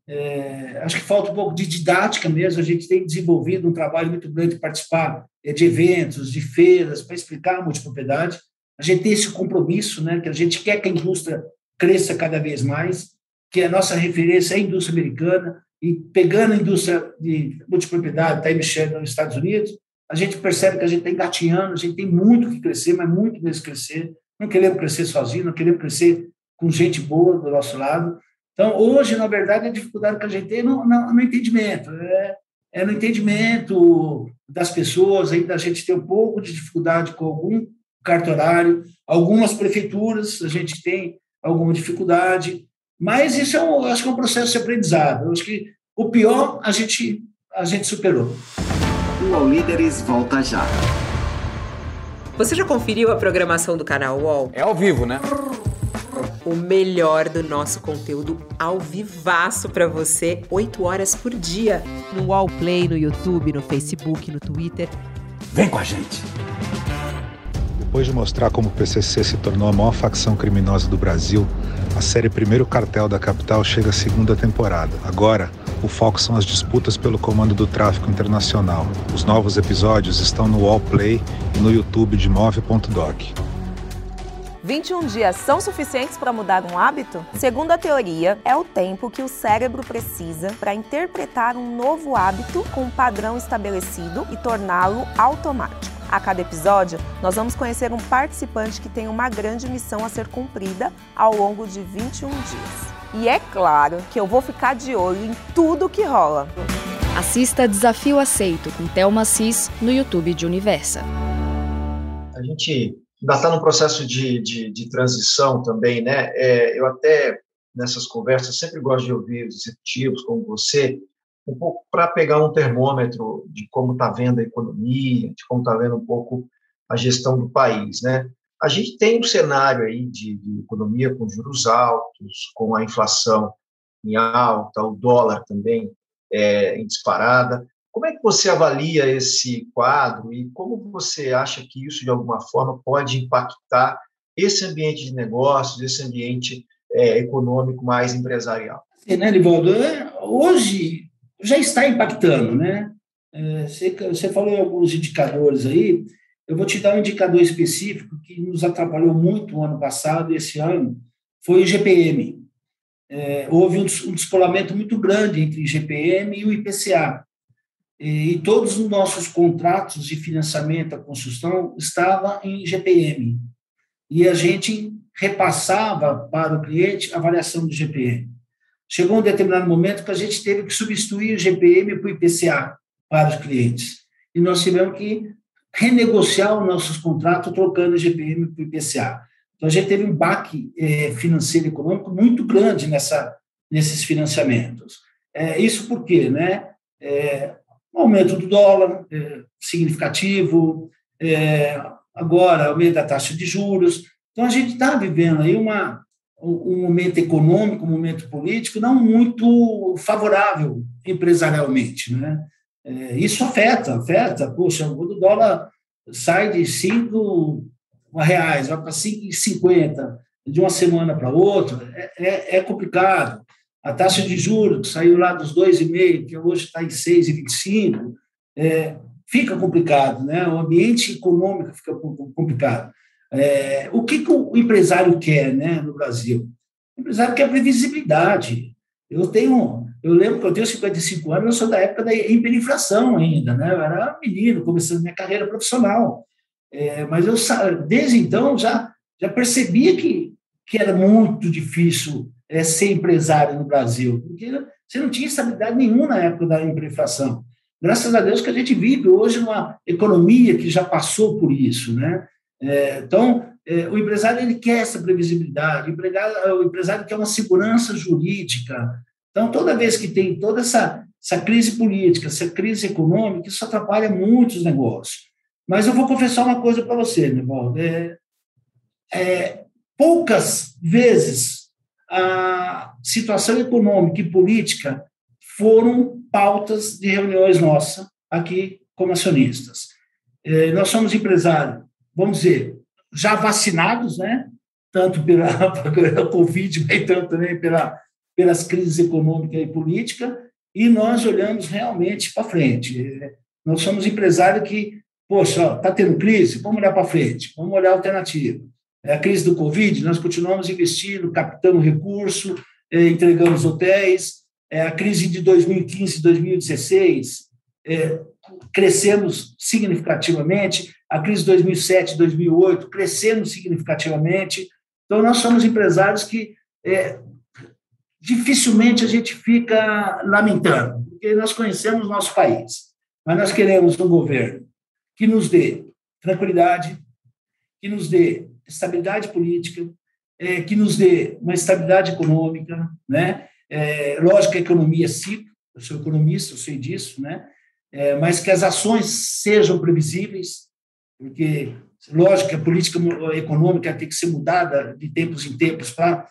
É, acho que falta um pouco de didática mesmo. A gente tem desenvolvido um trabalho muito grande de participar é, de eventos, de feiras, para explicar a multipropriedade. A gente tem esse compromisso, né, que a gente quer que a indústria cresça cada vez mais, que a nossa referência é a indústria americana, e pegando a indústria de multipropriedade, está mexendo nos Estados Unidos, a gente percebe que a gente está engatinhando, a gente tem muito que crescer, mas muito mesmo crescer. Não queremos crescer sozinho, não queremos crescer com gente boa do nosso lado. Então, hoje, na verdade, a dificuldade que a gente tem é no, no, no entendimento. É, é, no entendimento das pessoas, ainda a gente tem um pouco de dificuldade com algum cartorário, algumas prefeituras a gente tem alguma dificuldade, mas isso é um, acho que é um processo de aprendizado. Eu acho que o pior a gente, a gente superou. O All Líderes volta já. Você já conferiu a programação do canal UOL? É ao vivo, né? O melhor do nosso conteúdo ao vivaço para você, 8 horas por dia. No UOL Play, no YouTube, no Facebook, no Twitter. Vem com a gente! Depois de mostrar como o PCC se tornou a maior facção criminosa do Brasil, a série Primeiro Cartel da Capital chega à segunda temporada. Agora, o foco são as disputas pelo comando do tráfico internacional. Os novos episódios estão no Wallplay e no YouTube de Move.doc. 21 dias são suficientes para mudar um hábito? Segundo a teoria, é o tempo que o cérebro precisa para interpretar um novo hábito com um padrão estabelecido e torná-lo automático. A cada episódio, nós vamos conhecer um participante que tem uma grande missão a ser cumprida ao longo de 21 dias. E é claro que eu vou ficar de olho em tudo que rola. Assista Desafio Aceito com Thelma Cis no YouTube de Universa. A gente ainda está num processo de, de, de, transição também, né? É, eu até, nessas conversas, sempre gosto de ouvir os executivos como você, um pouco para pegar um termômetro de como está vendo a economia, de como está vendo um pouco a gestão do país, né? A gente tem um cenário aí de, de, economia com juros altos, com a inflação em alta, o dólar também é, em disparada. Como é que você avalia esse quadro e como você acha que isso, de alguma forma, pode impactar esse ambiente de negócios, esse ambiente é, econômico mais empresarial? Sim, né, Livaldo? Hoje, já está impactando, né? É, você, falou em alguns indicadores aí, eu vou te dar um indicador específico que nos atrapalhou muito o ano passado e esse ano, foi o GPM. É, houve um, descolamento muito grande entre o GPM e o IPCA. E, todos os nossos contratos de financiamento à construção estavam em GPM. E a gente repassava para o cliente a variação do GPM. Chegou um determinado momento que a gente teve que substituir o GPM o IPCA para os clientes. E nós tivemos que renegociar os nossos contratos trocando o GPM o IPCA. Então, a gente teve um baque é, financeiro e econômico muito grande nessa, nesses financiamentos. É, isso por quê? Né? É, um aumento do dólar é, significativo, é, agora aumento da taxa de juros. Então, a gente está vivendo aí uma, um momento econômico, um momento político não muito favorável empresarialmente, né? É, isso afeta, afeta. Poxa, o dólar sai de 5 reais, vai para 5,50 de uma semana para outra, é, é, é, complicado. A taxa de juros saiu lá dos 2,5, que hoje está em 6,25, é, fica complicado, né? O ambiente econômico fica complicado. É, o que, que, o empresário quer né, no Brasil? O empresário quer previsibilidade. Eu tenho, eu lembro que eu tenho 55 anos, eu sou da época da hiperinflação ainda, né? Eu era menino, começando minha carreira profissional. É, mas eu, desde então, já, já percebia que, que era muito difícil é, ser empresário no Brasil, porque você não tinha estabilidade nenhuma na época da hiperinflação. Graças a Deus que a gente vive hoje numa economia que já passou por isso, né? É, então, é, o empresário ele quer essa previsibilidade, o, o empresário quer uma segurança jurídica. Então, toda vez que tem toda essa, essa crise política, essa crise econômica, isso atrapalha muitos negócios. Mas eu vou confessar uma coisa para você, Nivaldo. É, é, poucas vezes a situação econômica e política foram pautas de reuniões nossas aqui como acionistas. É, nós somos empresários, vamos dizer, já vacinados, né? tanto pela, pela Covid, mas tanto também pela, pelas crises econômicas e políticas, e nós olhamos realmente para frente. Nós somos empresários que, poxa, está tendo crise, vamos olhar para frente, vamos olhar a alternativa. É a crise do Covid, nós continuamos investindo, captando recurso, é, entregamos hotéis. É a crise de 2015 e 2016, é, crescemos significativamente. A crise de 2007 2008, crescemos significativamente. Então, nós somos empresários que é, dificilmente a gente fica lamentando, porque nós conhecemos nosso país, mas nós queremos um governo que nos dê tranquilidade, que nos dê estabilidade política, é, que nos dê uma estabilidade econômica, né? É, lógico a economia é ciclo, eu sou economista, eu sei disso, né? É, mas que as ações sejam previsíveis, porque, lógico a política econômica tem que ser mudada de tempos em tempos para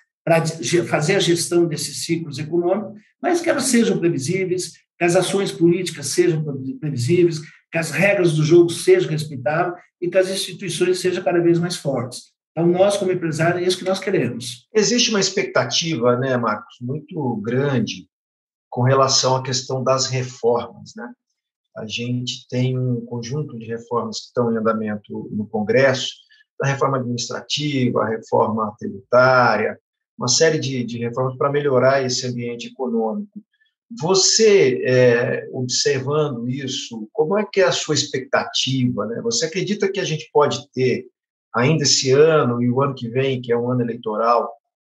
fazer a gestão desses ciclos econômicos, mas que elas sejam previsíveis, que as ações políticas sejam previsíveis, que as regras do jogo sejam respeitadas e que as instituições sejam cada vez mais fortes. Então, nós, como empresários, é isso que nós queremos. Existe uma expectativa, né, Marcos, muito grande com relação à questão das reformas, né? A gente tem um conjunto de reformas que estão em andamento no Congresso, a reforma administrativa, a reforma tributária, uma série de, de reformas para melhorar esse ambiente econômico. Você, é, observando isso, como é que é a sua expectativa? Né? Você acredita que a gente pode ter, ainda esse ano e o ano que vem, que é um ano eleitoral,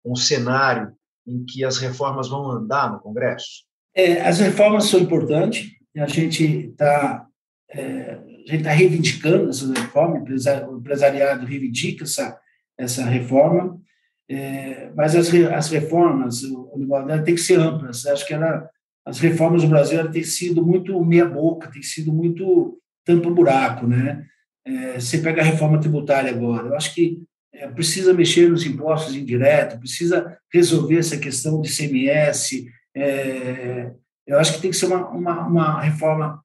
um cenário em que as reformas vão andar no Congresso? É, as reformas são importantes, a gente está é, a gente está reivindicando essa reforma, o empresariado reivindica essa, essa reforma, é, mas as, as reformas, o, o tem que ser amplas. Acho que ela, as reformas do Brasil têm sido muito meia-boca, têm sido muito tampa-buraco. Né? É, você pega a reforma tributária agora, eu acho que é, precisa mexer nos impostos indiretos, precisa resolver essa questão de CMS. É, eu acho que tem que ser uma, uma, uma reforma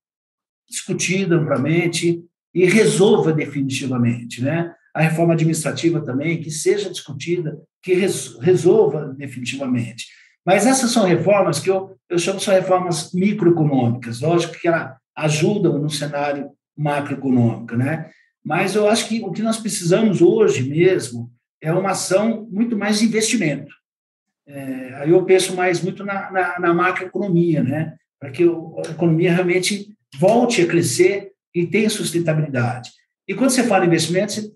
discutida amplamente e resolva definitivamente. Né? A reforma administrativa também, que seja discutida, que resolva definitivamente. Mas essas são reformas que eu, eu chamo de reformas microeconômicas, lógico que elas ajudam no cenário macroeconômico, né? Mas eu acho que o que nós precisamos hoje mesmo é uma ação muito mais de investimento. É, aí eu penso mais muito na, na, na macroeconomia, né? Para que a economia realmente volte a crescer e tenha sustentabilidade. E quando você fala em investimento, você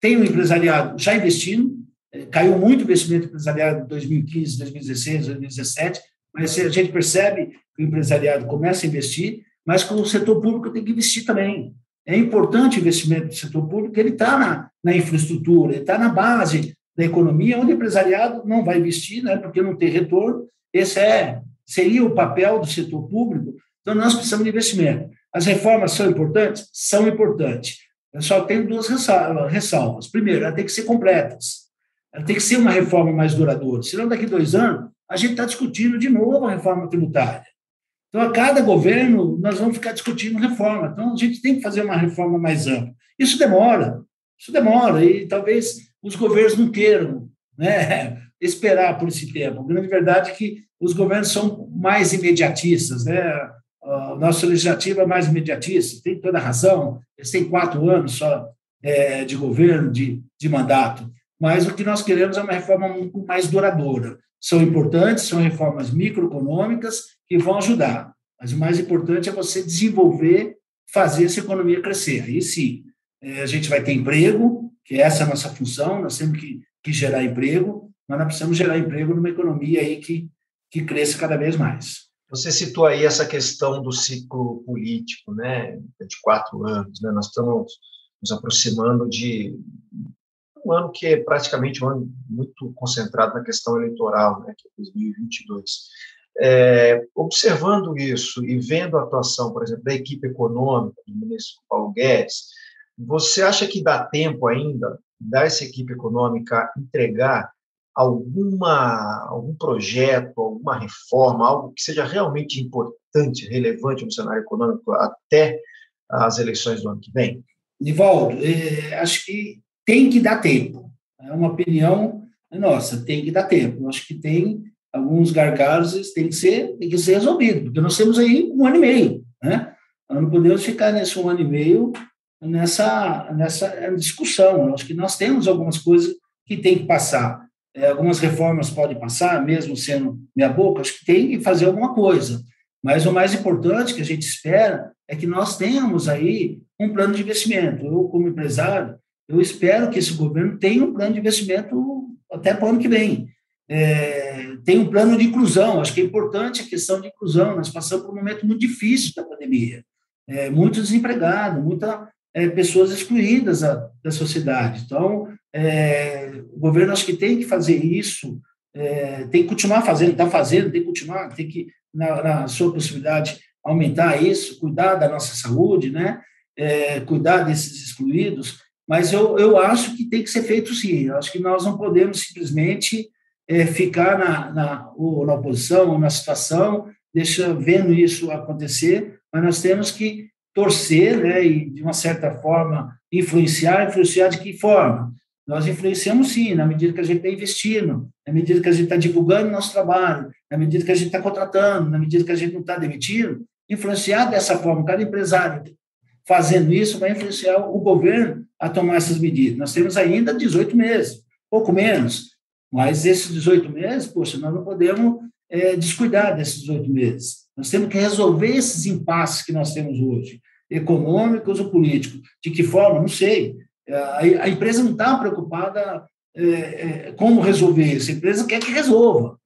tem um empresariado já investindo, Caiu muito o investimento empresarial em 2015, 2016, 2017, mas a gente percebe que o empresariado começa a investir, mas com o setor público tem que investir também. É importante o investimento do setor público, ele está na, na infraestrutura, ele está na base da economia, onde o empresariado não vai investir, né, porque não tem retorno. Esse é, seria o papel do setor público. Então, nós precisamos de investimento. As reformas são importantes? São importantes. Eu só tenho duas ressalvas. Primeiro, elas têm que ser completas. Ela tem que ser uma reforma mais duradoura. Senão, daqui a dois anos, a gente está discutindo de novo a reforma tributária. Então, a cada governo, nós vamos ficar discutindo reforma. Então, a gente tem que fazer uma reforma mais ampla. Isso demora, isso demora, e talvez os governos não queiram né, esperar por esse tempo. A grande verdade é que os governos são mais imediatistas, né? O nosso legislativo é mais imediatista, tem toda a razão, eles têm quatro anos só é, de governo, de, de mandato mas o que nós queremos é uma reforma muito mais duradoura. são importantes, são reformas microeconômicas que vão ajudar. Mas o mais importante é você desenvolver, fazer essa economia crescer. Aí sim, é, a gente vai ter emprego, que essa é a nossa função, nós temos que, que gerar emprego, mas nós precisamos gerar emprego numa economia aí que, que cresça cada vez mais. Você citou aí essa questão do ciclo político, né, de quatro anos, né? Nós estamos nos aproximando de um ano que é praticamente um ano muito concentrado na questão eleitoral, né, que é 2022. É, observando isso e vendo a atuação, por exemplo, da equipe econômica do ministro Paulo Guedes, você acha que dá tempo ainda da essa equipe econômica entregar alguma, algum projeto, alguma reforma, algo que seja realmente importante, relevante no cenário econômico até as eleições do ano que vem? Nivaldo, é, acho que tem que dar tempo. É uma opinião nossa, tem que dar tempo. Acho que tem alguns gargalos, tem que ser, tem que ser resolvido, porque nós temos aí um ano e meio, né? Nós não podemos ficar nesse um ano e meio nessa, nessa discussão. Acho que nós temos algumas coisas que tem que passar é, algumas reformas podem passar, mesmo sendo minha boca, acho que tem que fazer alguma coisa. Mas o mais importante que a gente espera é que nós tenhamos aí um plano de investimento. Eu, como empresário, eu espero que esse governo tenha um plano de investimento até para o ano que vem. É, tem um plano de inclusão, acho que é importante a questão de inclusão. Nós passamos por um momento muito difícil da pandemia. É, muito desempregado, muitas é, pessoas excluídas da, da sociedade. Então, é, o governo acho que tem que fazer isso, é, tem que continuar fazendo, está fazendo, tem que continuar, tem que, na, na, sua possibilidade, aumentar isso, cuidar da nossa saúde, né? É, cuidar desses excluídos, mas eu, eu acho que tem que ser feito sim. Eu acho que nós não podemos simplesmente é, ficar na, na, ou na oposição ou na situação, deixa, vendo isso acontecer, mas nós temos que torcer né, e, de uma certa forma, influenciar. Influenciar de que forma? Nós influenciamos sim, na medida que a gente está investindo, na medida que a gente está divulgando nosso trabalho, na medida que a gente está contratando, na medida que a gente não está demitindo. Influenciar dessa forma, cada empresário fazendo isso vai influenciar o governo a tomar essas medidas. Nós temos ainda 18 meses, pouco menos, mas esses 18 meses, poxa, nós não podemos é, descuidar desses 18 meses. Nós temos que resolver esses impasses que nós temos hoje, econômicos ou políticos. De que forma? Não sei. A, empresa não está preocupada é, é, como resolver isso. A empresa quer que resolva.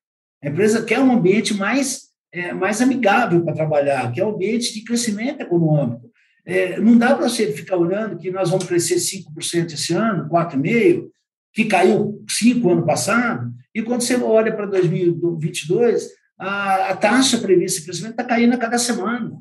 A empresa quer um ambiente mais, é, mais amigável para trabalhar, que é um ambiente de crescimento econômico. É, não dá para você ficar olhando que nós vamos crescer 5% esse ano, 4,5%, que caiu 5% ano passado, e quando você olha para 2022, a, a taxa prevista de crescimento está caindo a cada semana.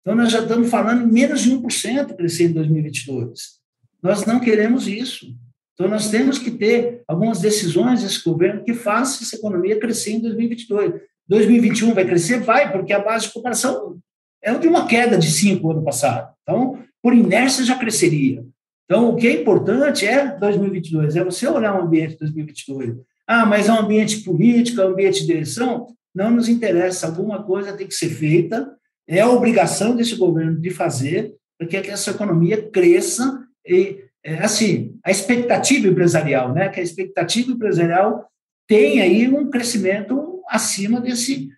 Então, nós já estamos falando em menos de 1% crescer em 2022. Nós não queremos isso. Então, nós temos que ter algumas decisões desse governo que façam essa economia crescer em 2022. 2021 vai crescer? Vai, porque a base de comparação é de uma queda de 5 ano passado. Então, por inércia, já cresceria. Então, o que é importante é 2022, é você olhar o ambiente de 2022. Ah, mas é um ambiente político, é um ambiente de eleição? Não nos interessa, alguma coisa tem que ser feita, é a obrigação desse governo de fazer para que essa economia cresça e, é, assim, a expectativa empresarial, né? Que a expectativa empresarial tem aí um crescimento acima desse.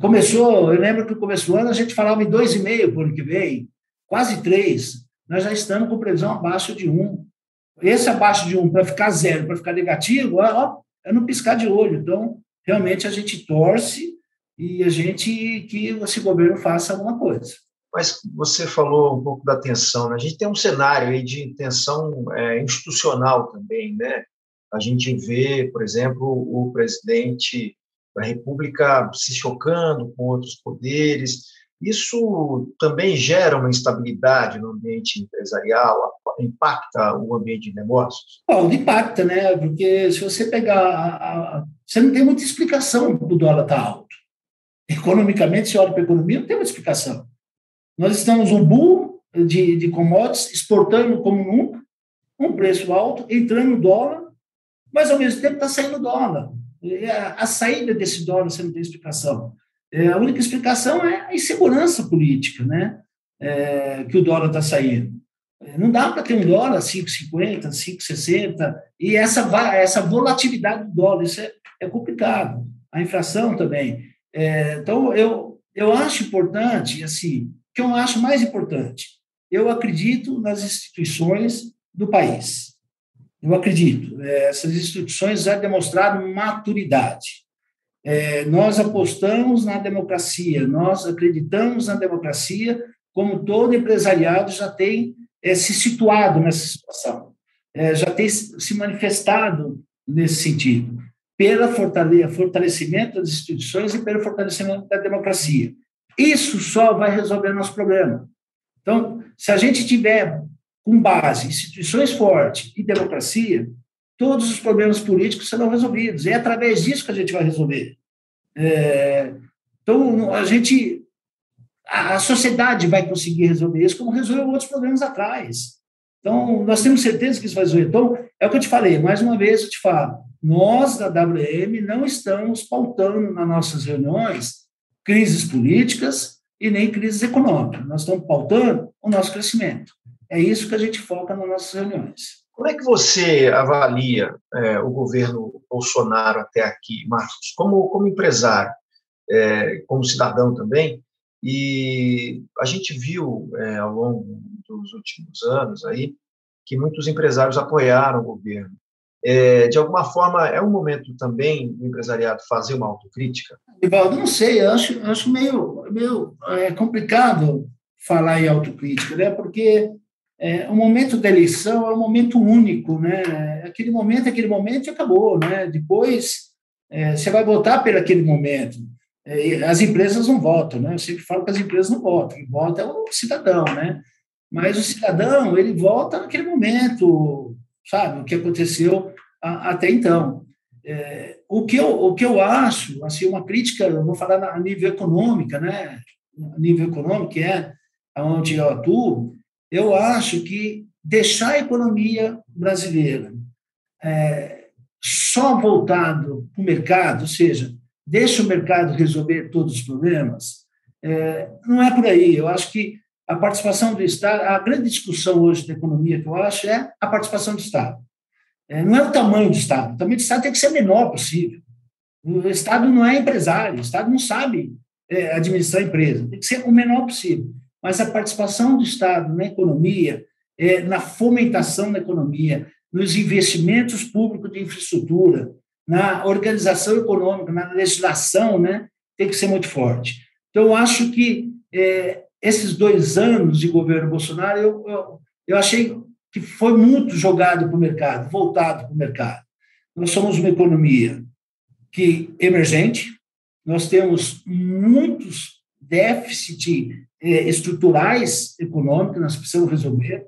Começou, eu lembro que no começo do ano a gente falava em 2,5 por ano que vem, quase 3. Nós já estamos com previsão abaixo de 1. Esse abaixo de 1, para ficar zero, para ficar negativo, ó, é não piscar de olho. Então, realmente a gente torce e a gente que esse governo faça alguma coisa. Mas você falou um pouco da tensão, né? A gente tem um cenário aí de tensão é, institucional também, né? A gente vê, por exemplo, o presidente da República se chocando com outros poderes. Isso também gera uma instabilidade no ambiente empresarial, impacta o ambiente de negócios? Bom, impacta, né? Porque se você pegar. A, a, você não tem muita explicação do dólar estar alto. Economicamente, se olha para a economia, não tem uma explicação. Nós estamos um boom de, de commodities, exportando como nunca, um preço alto, entrando dólar, mas ao mesmo tempo está saindo dólar. A, a, saída desse dólar você não tem explicação. É, a única explicação é a insegurança política, né? É, que o dólar está saindo. Não dá para ter um dólar 5,50, 5,60, e essa, essa volatilidade do dólar, isso é, é complicado. A inflação também. É, então, eu, eu acho importante, assim, o que eu acho mais importante, eu acredito nas instituições do país. Eu acredito. É, essas instituições já demonstraram maturidade. É, nós apostamos na democracia, nós acreditamos na democracia, como todo empresariado já tem é, se situado nessa situação, é, já tem se manifestado nesse sentido, pelo fortalecimento das instituições e pelo fortalecimento da democracia. Isso só vai resolver nosso problema. Então, se a gente tiver com base instituições fortes e democracia, todos os problemas políticos serão resolvidos. É através disso que a gente vai resolver. É, então, a gente a, sociedade vai conseguir resolver isso, como resolveu outros problemas atrás. Então, nós temos certeza que isso vai resolver. Então, é o que eu te falei, mais uma vez eu te falo, nós da WM não estamos pautando nas nossas reuniões crises políticas e nem crises econômicas. Nós estamos pautando o nosso crescimento. É isso que a gente foca nas nossas reuniões. Como é que você avalia é, o governo Bolsonaro até aqui, Marcos, como, como empresário, é, como cidadão também? E a gente viu é, ao longo dos últimos anos aí que muitos empresários apoiaram o governo. É, de alguma forma, é um momento também do empresariado fazer uma autocrítica? Ivaldo, não sei, acho, acho meio, meio é, complicado falar em autocrítica, né? porque é, o momento da eleição é um momento único, né? Aquele momento, aquele momento e acabou, né? Depois é, você vai votar por aquele momento. É, as empresas não votam, né? Eu sempre falo que as empresas não votam, quem vota é o cidadão, né? Mas o cidadão, ele vota naquele momento, sabe? O que aconteceu a, até então. É, o, que eu, o que eu acho, assim, uma crítica, eu vou falar a nível econômico, né? A nível econômico, que é onde eu atuo, eu acho que deixar a economia brasileira é, só voltado para o mercado, ou seja, deixa o mercado resolver todos os problemas, é, não é por aí. Eu acho que a participação do Estado, a grande discussão hoje da economia que eu acho é a participação do Estado. É, não é o tamanho do Estado, o tamanho do Estado tem que ser o menor possível. O Estado não é empresário, o Estado não sabe é, administrar a empresa, tem que ser o menor possível. Mas a participação do Estado na economia, é, na fomentação da economia, nos investimentos públicos de infraestrutura, na organização econômica, na legislação, né, tem que ser muito forte. Então, eu acho que é, esses dois anos de governo Bolsonaro, eu, eu, eu achei que foi muito jogado para o mercado, voltado para o mercado. Nós somos uma economia que emergente, nós temos muitos déficits é, estruturais econômicos, nós precisamos resolver.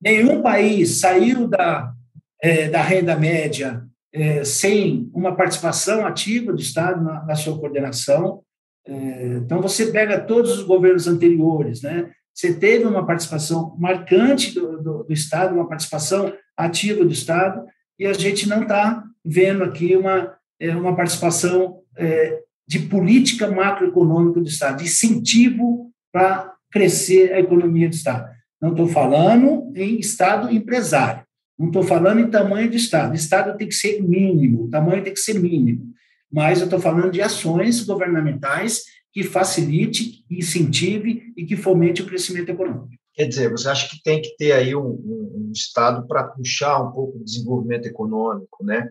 Nenhum país saiu da, é, da renda média é, sem uma participação ativa do Estado na, na sua coordenação. É, então, você pega todos os governos anteriores, né? você teve uma participação marcante do, do, do Estado, uma participação ativa do Estado, e a gente não está vendo aqui uma, é, uma participação é, de política macroeconômica do Estado, de incentivo para crescer a economia do Estado. Não estou falando em Estado empresário, não estou falando em tamanho de Estado. Estado tem que ser mínimo, o tamanho tem que ser mínimo. Mas eu estou falando de ações governamentais que facilite, incentive e que fomente o crescimento econômico. Quer dizer, você acha que tem que ter aí um, um, um Estado para puxar um pouco o desenvolvimento econômico, né?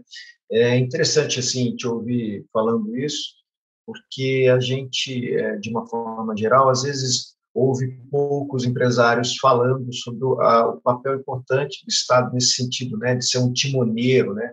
É interessante, assim, te ouvir falando isso, porque a gente, é, de uma forma geral, às vezes ouve poucos empresários falando sobre o papel importante do Estado nesse sentido, né, de ser um timoneiro, né?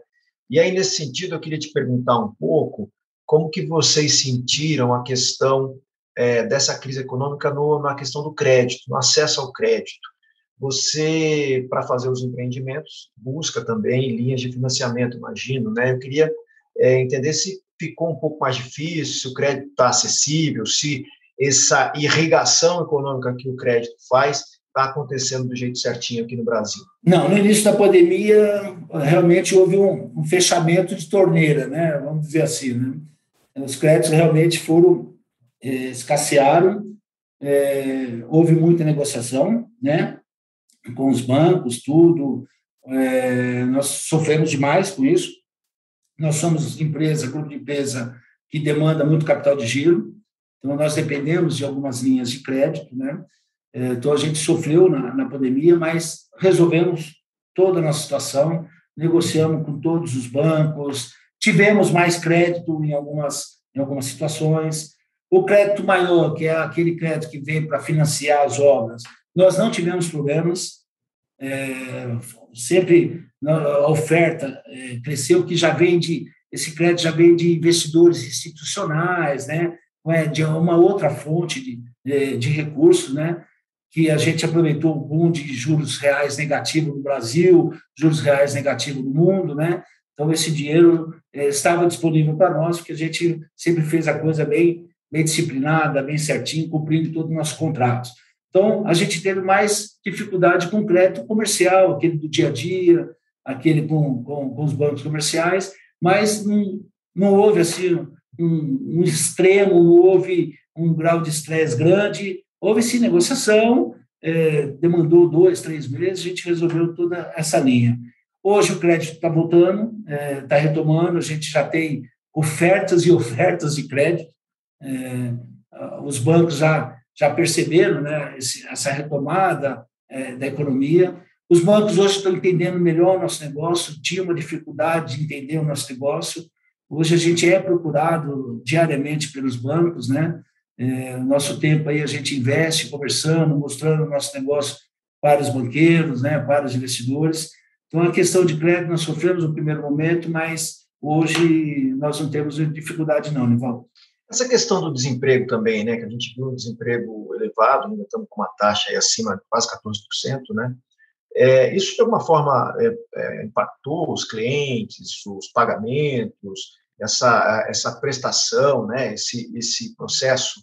E aí nesse sentido eu queria te perguntar um pouco como que vocês sentiram a questão é, dessa crise econômica no, na questão do crédito, no acesso ao crédito. Você, para fazer os empreendimentos, busca também linhas de financiamento, imagino, né? Eu queria é, entender se ficou um pouco mais difícil, se o crédito está acessível, se essa irrigação econômica que o crédito faz está acontecendo do jeito certinho aqui no Brasil? Não, no início da pandemia, realmente houve um, um fechamento de torneira, né? vamos dizer assim. Né? Os créditos realmente foram, é, escassearam, é, houve muita negociação, né? com os bancos, tudo. É, nós sofremos demais com isso. Nós somos empresa, grupo de empresa que demanda muito capital de giro, então nós dependemos de algumas linhas de crédito, né? É, então a gente sofreu na, na pandemia, mas resolvemos toda a nossa situação, negociamos com todos os bancos, tivemos mais crédito em algumas, em algumas situações. O crédito maior, que é aquele crédito que vem para financiar as obras, nós não tivemos problemas. É, sempre a oferta é, cresceu, que já vem de esse crédito já vem de investidores institucionais, né? É de uma outra fonte de, de, recursos, né? que a gente aproveitou o boom de juros reais negativo no Brasil, juros reais negativo no mundo, né? Então esse dinheiro eh, estava disponível para nós, porque a gente sempre fez a coisa bem, bem disciplinada, bem certinho, cumprindo todos os nossos contratos. Então a gente teve mais dificuldade com crédito comercial, aquele do dia a dia, aquele com, com, com os bancos comerciais, mas não, não houve assim um, um extremo, houve um grau de estresse grande, Houve-se negociação, é, demandou dois, três meses, a gente resolveu toda essa linha. Hoje o crédito está voltando, está é, tá retomando, a gente já tem ofertas e ofertas de crédito. É, os bancos já, já perceberam né, esse, essa retomada é, da economia. Os bancos hoje estão entendendo melhor o nosso negócio, tinha uma dificuldade de entender o nosso negócio. Hoje a gente é procurado diariamente pelos bancos, né? É, nosso tempo aí a gente investe conversando, mostrando o nosso negócio para os banqueiros, né, para os investidores. Então, a questão de crédito nós sofremos no primeiro momento, mas hoje nós não temos dificuldade não, Nivaldo. Essa questão do desemprego também, né, que a gente viu um desemprego elevado, ainda estamos com uma taxa aí acima de quase 14%, né, é, isso de alguma forma é, é, impactou os clientes, os pagamentos, essa, essa prestação, né, esse, esse processo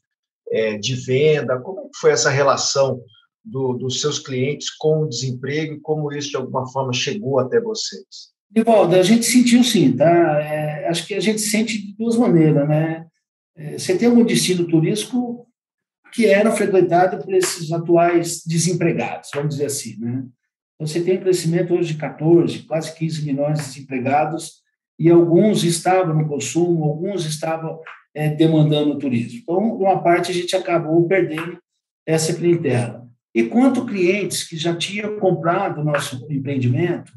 é, de venda? Como é foi essa relação do, dos seus clientes com o desemprego e como isso, de alguma forma, chegou até vocês? Divaldo, a gente sentiu sim, tá? É, acho que a gente sente de duas maneiras, né? É, você tem algum destino turístico que era frequentado por esses atuais desempregados, vamos dizer assim, né? Então, você tem um crescimento hoje de 14, quase 15 milhões de desempregados, e alguns estavam no consumo, alguns estavam é, demandando turismo. Então, uma parte a gente acabou perdendo essa clientela. E quanto clientes que já tinham comprado nosso empreendimento,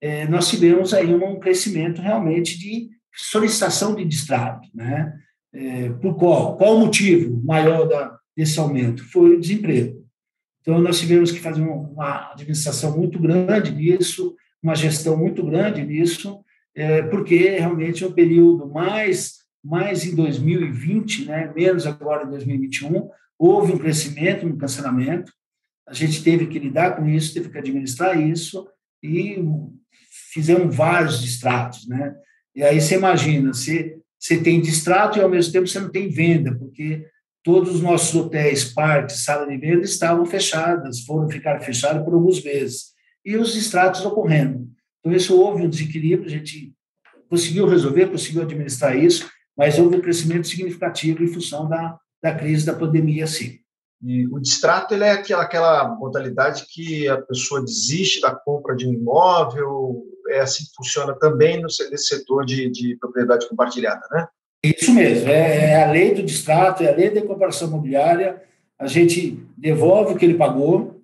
é, nós tivemos aí um crescimento realmente de solicitação de distrato, né? É, por qual? Qual o motivo maior da, desse aumento? Foi o desemprego. Então, nós tivemos que fazer uma administração muito grande nisso, uma gestão muito grande nisso, é, porque realmente é um período mais, mais em 2020, né, menos agora em 2021, houve um crescimento no cancelamento, a gente teve que lidar com isso, teve que administrar isso, e fizemos vários distratos, né? E aí você imagina, você, você tem distrato e ao mesmo tempo você não tem venda, porque todos os nossos hotéis, parques, sala de venda estavam fechadas, foram ficar fechados por alguns meses, e os distratos ocorrendo. Então, isso houve um desequilíbrio, a gente conseguiu resolver, conseguiu administrar isso, mas houve um crescimento significativo em função da, da crise da pandemia, sim. E o distrato ele é aquela, aquela modalidade que a pessoa desiste da compra de um imóvel, é assim que funciona também no, nesse setor de, de propriedade compartilhada, né? Isso mesmo, é, é, a lei do distrato, é a lei da incorporação imobiliária, a gente devolve o que ele pagou,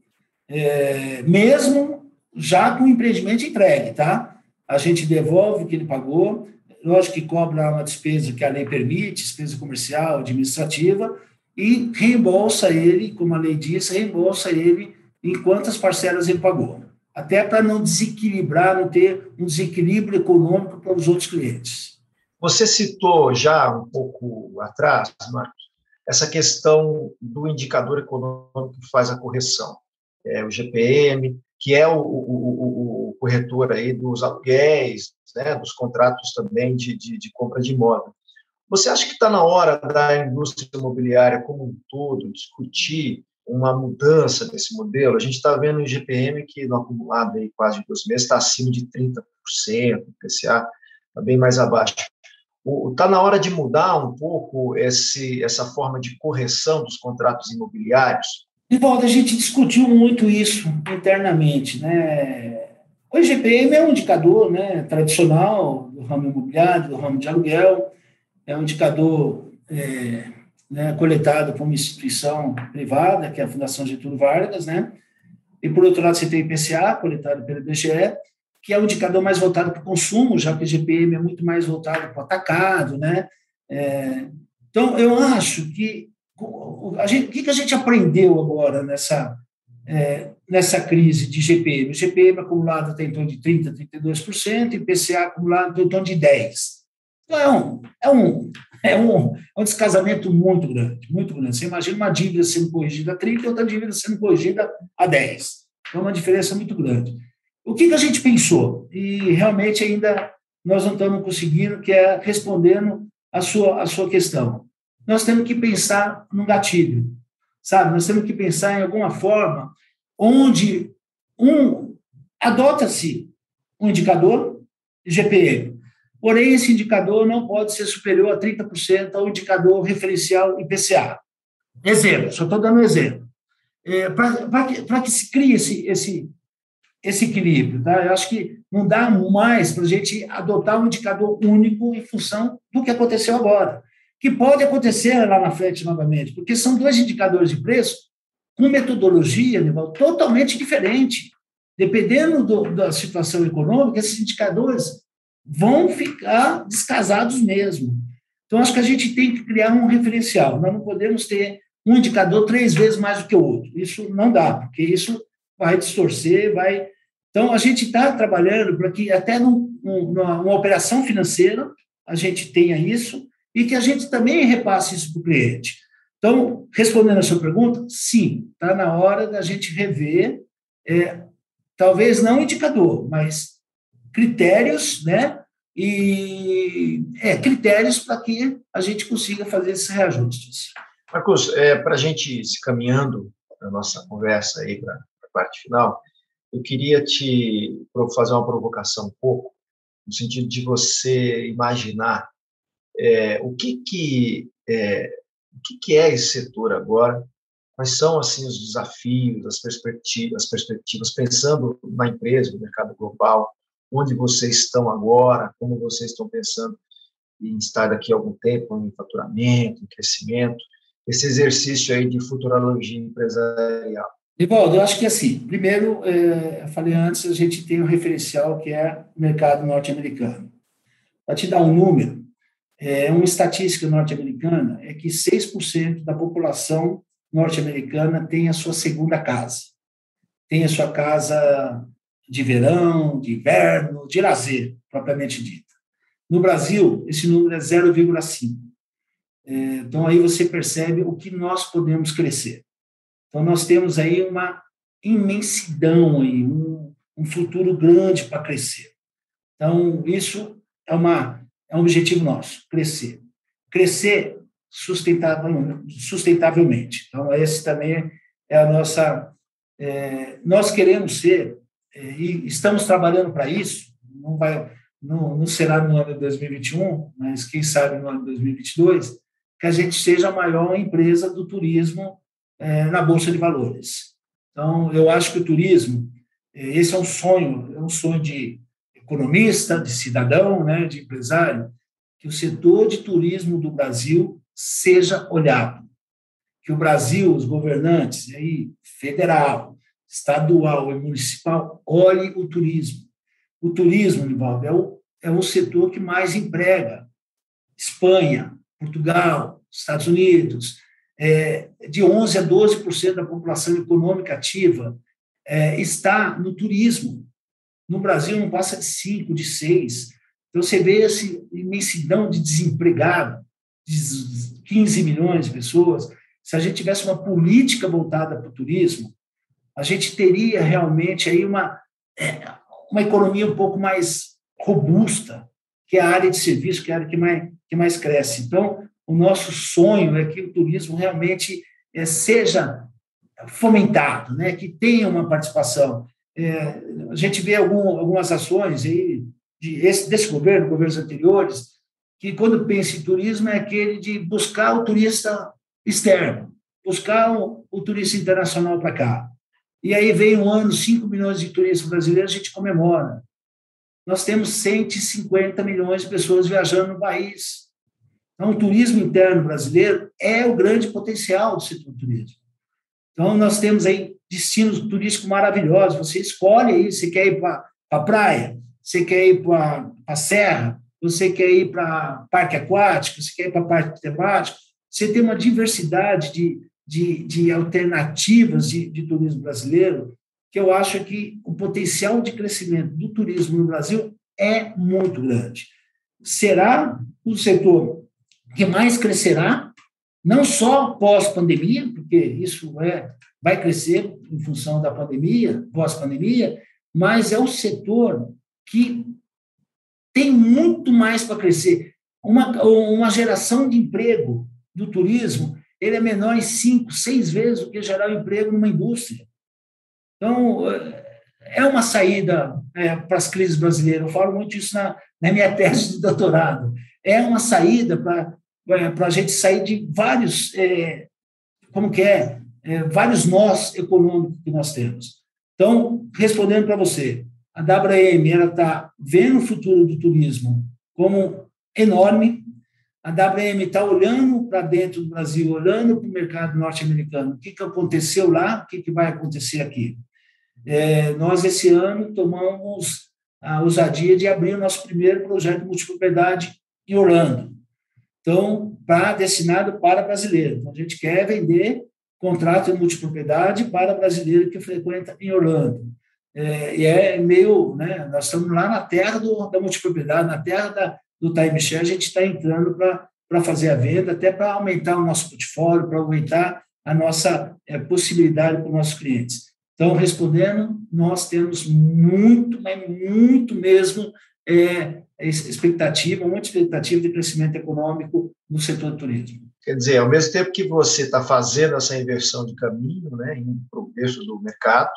é, mesmo já com o empreendimento entregue, tá? A gente devolve o que ele pagou, lógico que cobra uma despesa que a lei permite, despesa comercial, administrativa, e reembolsa ele, como a lei diz, reembolsa ele em quantas parcelas ele pagou. Até para não desequilibrar, não ter um desequilíbrio econômico para os outros clientes. Você citou já um pouco atrás, Marcos, essa questão do indicador econômico que faz a correção, é, o GPM, que é o, o, o, corretor aí dos aluguéis, né, dos contratos também de, de, de compra de imóvel. Você acha que está na hora da indústria imobiliária como um todo discutir uma mudança desse modelo? A gente está vendo o IGPM que no acumulado aí quase dois meses está acima de 30%, o PCA está bem mais abaixo. Está na hora de mudar um pouco esse, essa forma de correção dos contratos imobiliários? Rivaldo, a gente discutiu muito isso internamente, né? O IGPM é um indicador né, tradicional do ramo imobiliário, do ramo de aluguel, é um indicador é, né, coletado por uma instituição privada, que é a Fundação Getúlio Vargas, né? E, por outro lado, você tem o IPCA, coletado pelo IBGE, que é um indicador mais voltado para o consumo, já que o IGPM é muito mais voltado para o atacado, né? É, então, eu acho que a gente, o que, a gente aprendeu agora nessa, é, nessa crise de GPM? O GPM acumulado está em torno de 30%, 32%, e IPCA acumulado está em torno de 10%. Então, é um, é, um, é, um, é um descasamento muito grande, muito grande. Você imagina uma dívida sendo corrigida a 30% e outra dívida sendo corrigida a 10%. É uma diferença muito grande. O que, que a gente pensou? E realmente ainda nós não estamos conseguindo, que é respondendo a sua, a sua questão nós temos que pensar no gatilho, sabe? Nós temos que pensar em alguma forma onde um adota-se um indicador GPM, porém esse indicador não pode ser superior a 30% ao indicador referencial IPCA. Exemplo, só estou dando um exemplo. É, Para que, que se crie esse, esse, esse equilíbrio, tá? Eu acho que não dá mais para a gente adotar um indicador único em função do que aconteceu agora que pode acontecer lá na frente novamente, porque são dois indicadores de preço com metodologia, Nival, totalmente diferente. Dependendo do, da situação econômica, esses indicadores vão ficar descasados mesmo. Então, acho que a gente tem que criar um referencial. Nós não podemos ter um indicador três vezes mais do que o outro. Isso não dá, porque isso vai distorcer, vai. Então, a gente está trabalhando para que, até num, numa, numa operação financeira, a gente tenha isso, e que a gente também repasse isso para o cliente. Então, respondendo a sua pergunta, sim, está na hora da gente rever, é, talvez não indicador, mas critérios, né? E é, critérios para que a gente consiga fazer esses reajustes. Marcos, é, para a gente se caminhando na nossa conversa aí para a parte final, eu queria te fazer uma provocação um pouco, no sentido de você imaginar é, o que que é, o que, que é esse setor agora? Quais são assim os desafios, as perspectivas, as perspectivas pensando na empresa, no mercado global, onde vocês estão agora, como vocês estão pensando em estar daqui a algum tempo em faturamento, em crescimento, esse exercício aí de futurologia empresarial. Rivaldo, eu acho que assim, primeiro, é, eu falei antes, a gente tem um referencial que é o mercado norte-americano. Para te dar um número, é, uma estatística norte-americana é que 6% da população norte-americana tem a sua segunda casa. Tem a sua casa de verão, de inverno, de lazer, propriamente dita. No Brasil, esse número é 0,5. É, então, aí você percebe o que nós podemos crescer. Então, nós temos aí uma imensidão, aí, um, um futuro grande para crescer. Então, isso é uma é um objetivo nosso, crescer. Crescer sustentavelmente. Então, esse também é a nossa. É, nós queremos ser, é, e estamos trabalhando para isso, não, vai, não, não será no ano de 2021, mas quem sabe no ano de 2022, que a gente seja a maior empresa do turismo é, na Bolsa de Valores. Então, eu acho que o turismo, é, esse é um sonho, é um sonho de economista, de cidadão, né, de empresário, que o setor de turismo do Brasil seja olhado, que o Brasil, os governantes, aí, federal, estadual e municipal, olhe o turismo. O turismo, Nivaldo, é o, é o setor que mais emprega. Espanha, Portugal, Estados Unidos, é, de 11% a 12% da população econômica ativa é, está no turismo. No Brasil não passa de 5, de 6. Então você vê essa imensidão de desempregado, de 15 milhões de pessoas. Se a gente tivesse uma política voltada para o turismo, a gente teria realmente aí uma, é, uma economia um pouco mais robusta, que é a área de serviço, que é a área que mais, que mais cresce. Então, o nosso sonho é que o turismo realmente é, seja fomentado, né, que tenha uma participação. É, a gente vê algum, algumas ações aí de esse, desse governo, governos anteriores, que quando pensa em turismo é aquele de buscar o turista externo, buscar o, o turista internacional para cá. E aí vem um ano, 5 milhões de turistas brasileiros, a gente comemora. Nós temos 150 milhões de pessoas viajando no país. Então, o turismo interno brasileiro é o grande potencial do setor turismo. Então, nós temos aí destinos turísticos maravilhosos. Você escolhe aí, você quer ir para a praia, você quer ir para a serra, você quer ir para parque aquático, você quer ir para parque temático. Você tem uma diversidade de, de, de alternativas de, de turismo brasileiro que eu acho que o potencial de crescimento do turismo no Brasil é muito grande. Será o setor que mais crescerá, não só pós-pandemia, porque isso é vai crescer em função da pandemia, pós-pandemia, mas é o setor que tem muito mais para crescer. Uma, uma geração de emprego do turismo, ele é menor em cinco, seis vezes do que gerar um emprego numa indústria. Então, é uma saída é, para as crises brasileiras. Eu falo muito isso na, na minha tese de doutorado. É uma saída para a gente sair de vários, é, como que é, é, vários nós econômicos que nós temos. Então, respondendo para você, a WM está vendo o futuro do turismo como enorme. A WM está olhando para dentro do Brasil, olhando para o mercado norte-americano. O que, que aconteceu lá? O que, que vai acontecer aqui? É, nós, esse ano, tomamos a ousadia de abrir o nosso primeiro projeto de multipropriedade em Orlando. Então, para destinado para brasileiro. Então, a gente quer vender contrato de multipropriedade para brasileiro que frequenta em Orlando. É, e é meio, né, nós estamos lá na terra do, da multipropriedade, na terra da, do timeshare, a gente está entrando para fazer a venda, até para aumentar o nosso portfólio, para aumentar a nossa é, possibilidade para os nossos clientes. Então, respondendo, nós temos muito, mas muito mesmo é, expectativa, muita expectativa de crescimento econômico no setor do turismo. Quer dizer, ao mesmo tempo que você está fazendo essa inversão de caminho, né, indo para o berço do mercado,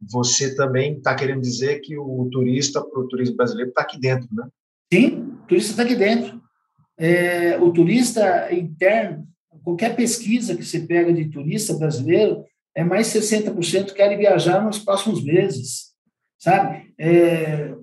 você também está querendo dizer que o turista, o turismo brasileiro, está aqui dentro, né? Sim, o turista está aqui dentro. É, o turista interno, qualquer pesquisa que você pega de turista brasileiro, é mais 60% querem viajar nos próximos meses, sabe? É,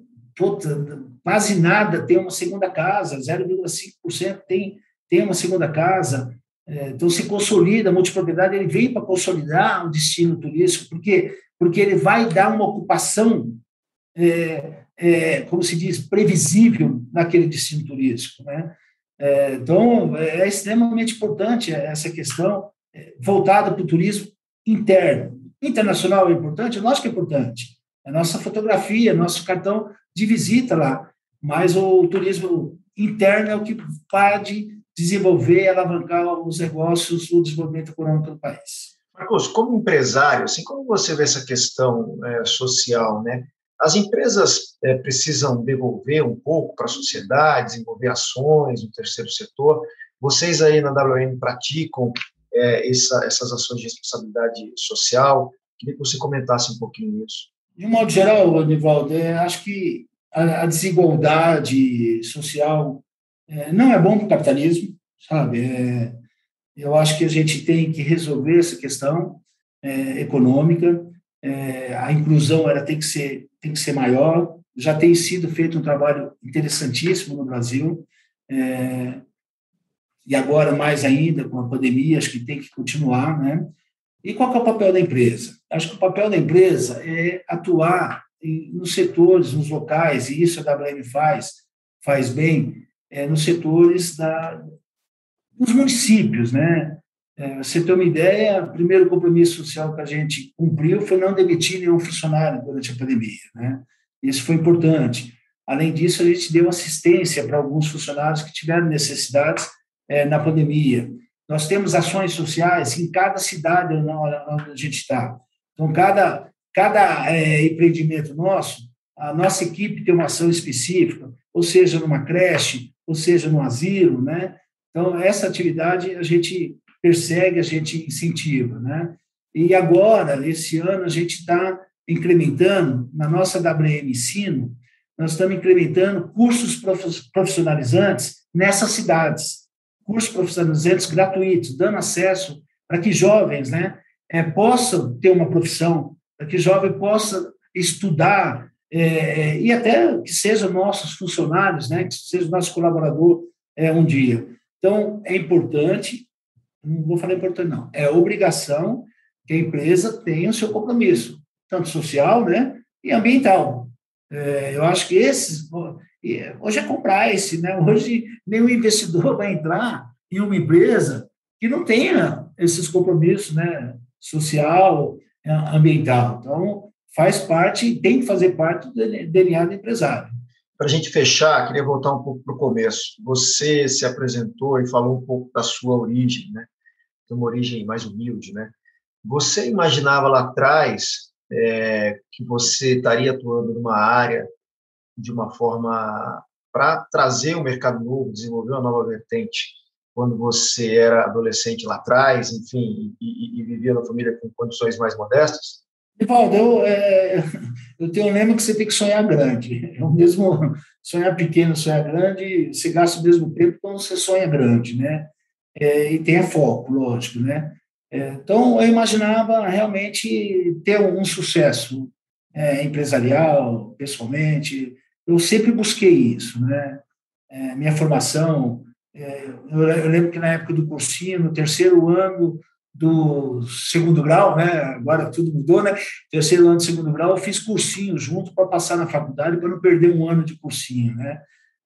puta, quase nada tem uma segunda casa, 0,5% tem tem uma segunda casa, é, então se consolida a multipropriedade, ele vem para consolidar o destino turístico, porque porque ele vai dar uma ocupação, é, é, como se diz, previsível naquele destino turístico, né? É, então é extremamente importante essa questão é, voltada para o turismo interno. Internacional é importante, lógico que é importante. É nossa fotografia, nosso cartão de visita lá, mas o turismo interno é o que pode desenvolver alavancar os negócios, o desenvolvimento econômico do país. Marcos, como empresário, assim como você vê essa questão é, social, né? As empresas é, precisam devolver um pouco para a sociedade, desenvolver ações no terceiro setor. Vocês aí na WM praticam é, essa, essas ações de responsabilidade social? Queria que você comentasse um pouquinho isso. De um modo geral, Anivaldo, é, acho que a, desigualdade social é, não é bom para o capitalismo, sabe? É, eu acho que a gente tem que resolver essa questão econômica. A inclusão ela tem que ser tem que ser maior. Já tem sido feito um trabalho interessantíssimo no Brasil e agora mais ainda com a pandemia acho que tem que continuar, né? E qual é o papel da empresa? Acho que o papel da empresa é atuar em, nos setores, nos locais, e isso a WM faz, faz bem, é, nos setores da, nos municípios, né? É, você ter uma ideia, o primeiro compromisso social que a gente cumpriu foi não demitir nenhum funcionário durante a pandemia, né? Isso foi importante. Além disso, a gente deu assistência para alguns funcionários que tiveram necessidades é, na pandemia. Nós temos ações sociais em cada cidade onde a gente está. Então, cada, cada é, empreendimento nosso, a nossa equipe tem uma ação específica, ou seja, numa creche, ou seja, no asilo, né? Então, essa atividade a gente persegue, a gente incentiva, né? E agora, esse ano, a gente está incrementando, na nossa WM Ensino, nós estamos incrementando cursos profissionalizantes nessas cidades, cursos profissionalizantes gratuitos, dando acesso para que jovens, né, é, possa ter uma profissão, para que jovem possa estudar é, e até que sejam nossos funcionários, né, que seja nosso colaborador é, um dia. Então, é importante, não vou falar importante não, é obrigação que a empresa tenha o seu compromisso, tanto social né, e ambiental. É, eu acho que esses, hoje é esse, né? hoje nenhum investidor vai entrar em uma empresa que não tenha esses compromissos né, social, ambiental. Então, faz parte, tem que fazer parte do DNA do empresário. Para a gente fechar, queria voltar um pouco para o começo. Você se apresentou e falou um pouco da sua origem, né? De uma origem mais humilde, né? Você imaginava lá atrás é, que você estaria atuando numa área de uma forma para trazer um mercado novo, desenvolver uma nova vertente, quando você era adolescente lá atrás, enfim, e, e, e vivia na família com condições mais modestas? Evaldo, eu, é, eu tenho um lema que você tem que sonhar grande. É o mesmo sonhar pequeno, sonhar grande, você gasta o mesmo tempo quando você sonha grande, né? É, e tenha foco, lógico, né? É, então, eu imaginava realmente ter um sucesso é, empresarial, pessoalmente. Eu sempre busquei isso, né? É, minha formação, é, eu, eu lembro que na época do cursinho, no terceiro ano, do segundo grau, né? Agora tudo mudou, né? Terceiro ano de segundo grau, eu fiz cursinho junto para passar na faculdade, para não perder um ano de cursinho, né?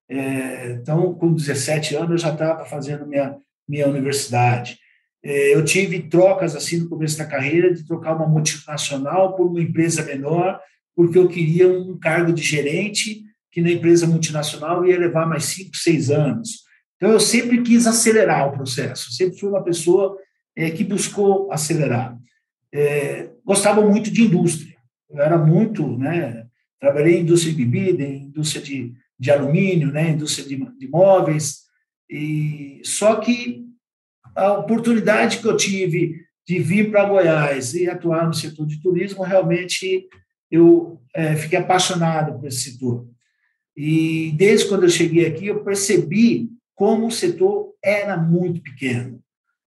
É, então, com 17 anos, eu já estava fazendo minha, minha universidade. É, eu tive trocas assim no começo da carreira, de trocar uma multinacional por uma empresa menor, porque eu queria um cargo de gerente, que na empresa multinacional ia levar mais cinco, seis anos. Então, eu sempre quis acelerar o processo, sempre fui uma pessoa é, que buscou acelerar. É, gostava muito de indústria, eu era muito, né, trabalhei em indústria de bebida, em indústria de, de alumínio, né, indústria de, de móveis, e só que a oportunidade que eu tive de vir para Goiás e atuar no setor de turismo, realmente eu é, fiquei apaixonado por esse setor. E desde quando eu cheguei aqui, eu percebi como o setor era muito pequeno.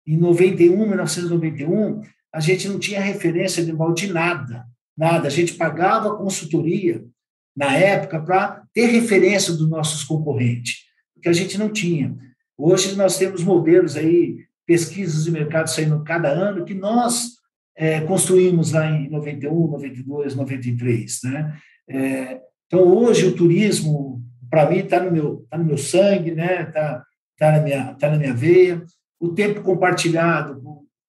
Em 91, 1991, a gente não tinha referência mal de nada, nada. A gente pagava consultoria na época para ter referência dos nossos concorrentes, porque a gente não tinha. Hoje nós temos modelos aí, pesquisas de mercado saindo cada ano, que nós é, construímos lá em 91, 92, 93, né? É, então hoje o turismo para mim está no meu tá no meu sangue, né? Tá tá na minha tá na minha veia o tempo compartilhado.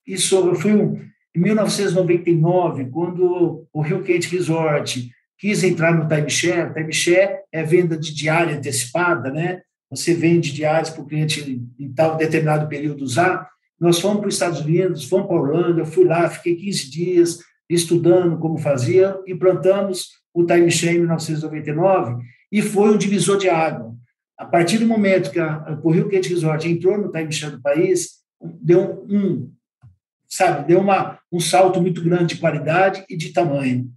Isso foi um, em 1999, quando o Rio Quente Resort quis entrar no timeshare. Timeshare é venda de diária antecipada, né? Você vende diárias para o cliente em tal determinado período usar. Nós fomos para os Estados Unidos, fomos para Orlando, eu fui lá, fiquei 15 dias estudando como fazia, implantamos o timeshare em 1999 e foi um divisor de água. A partir do momento que a, o Rio Quente Resort entrou no timeshare do país, deu um, sabe, deu uma, um salto muito grande de qualidade e de tamanho.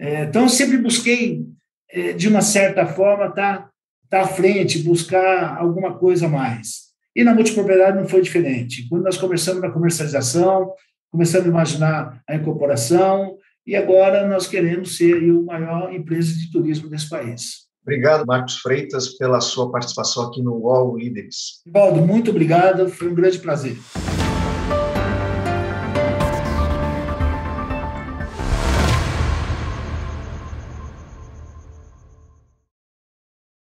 É, então, eu sempre busquei, é, de uma certa forma, estar tá, tá à frente, buscar alguma coisa a mais. E na multipropriedade não foi diferente. Quando nós começamos na comercialização, começamos a imaginar a incorporação, e agora nós queremos ser a maior empresa de turismo desse país. Obrigado, Marcos Freitas, pela sua participação aqui no UOL Líderes. Baldo, muito obrigado, foi um grande prazer.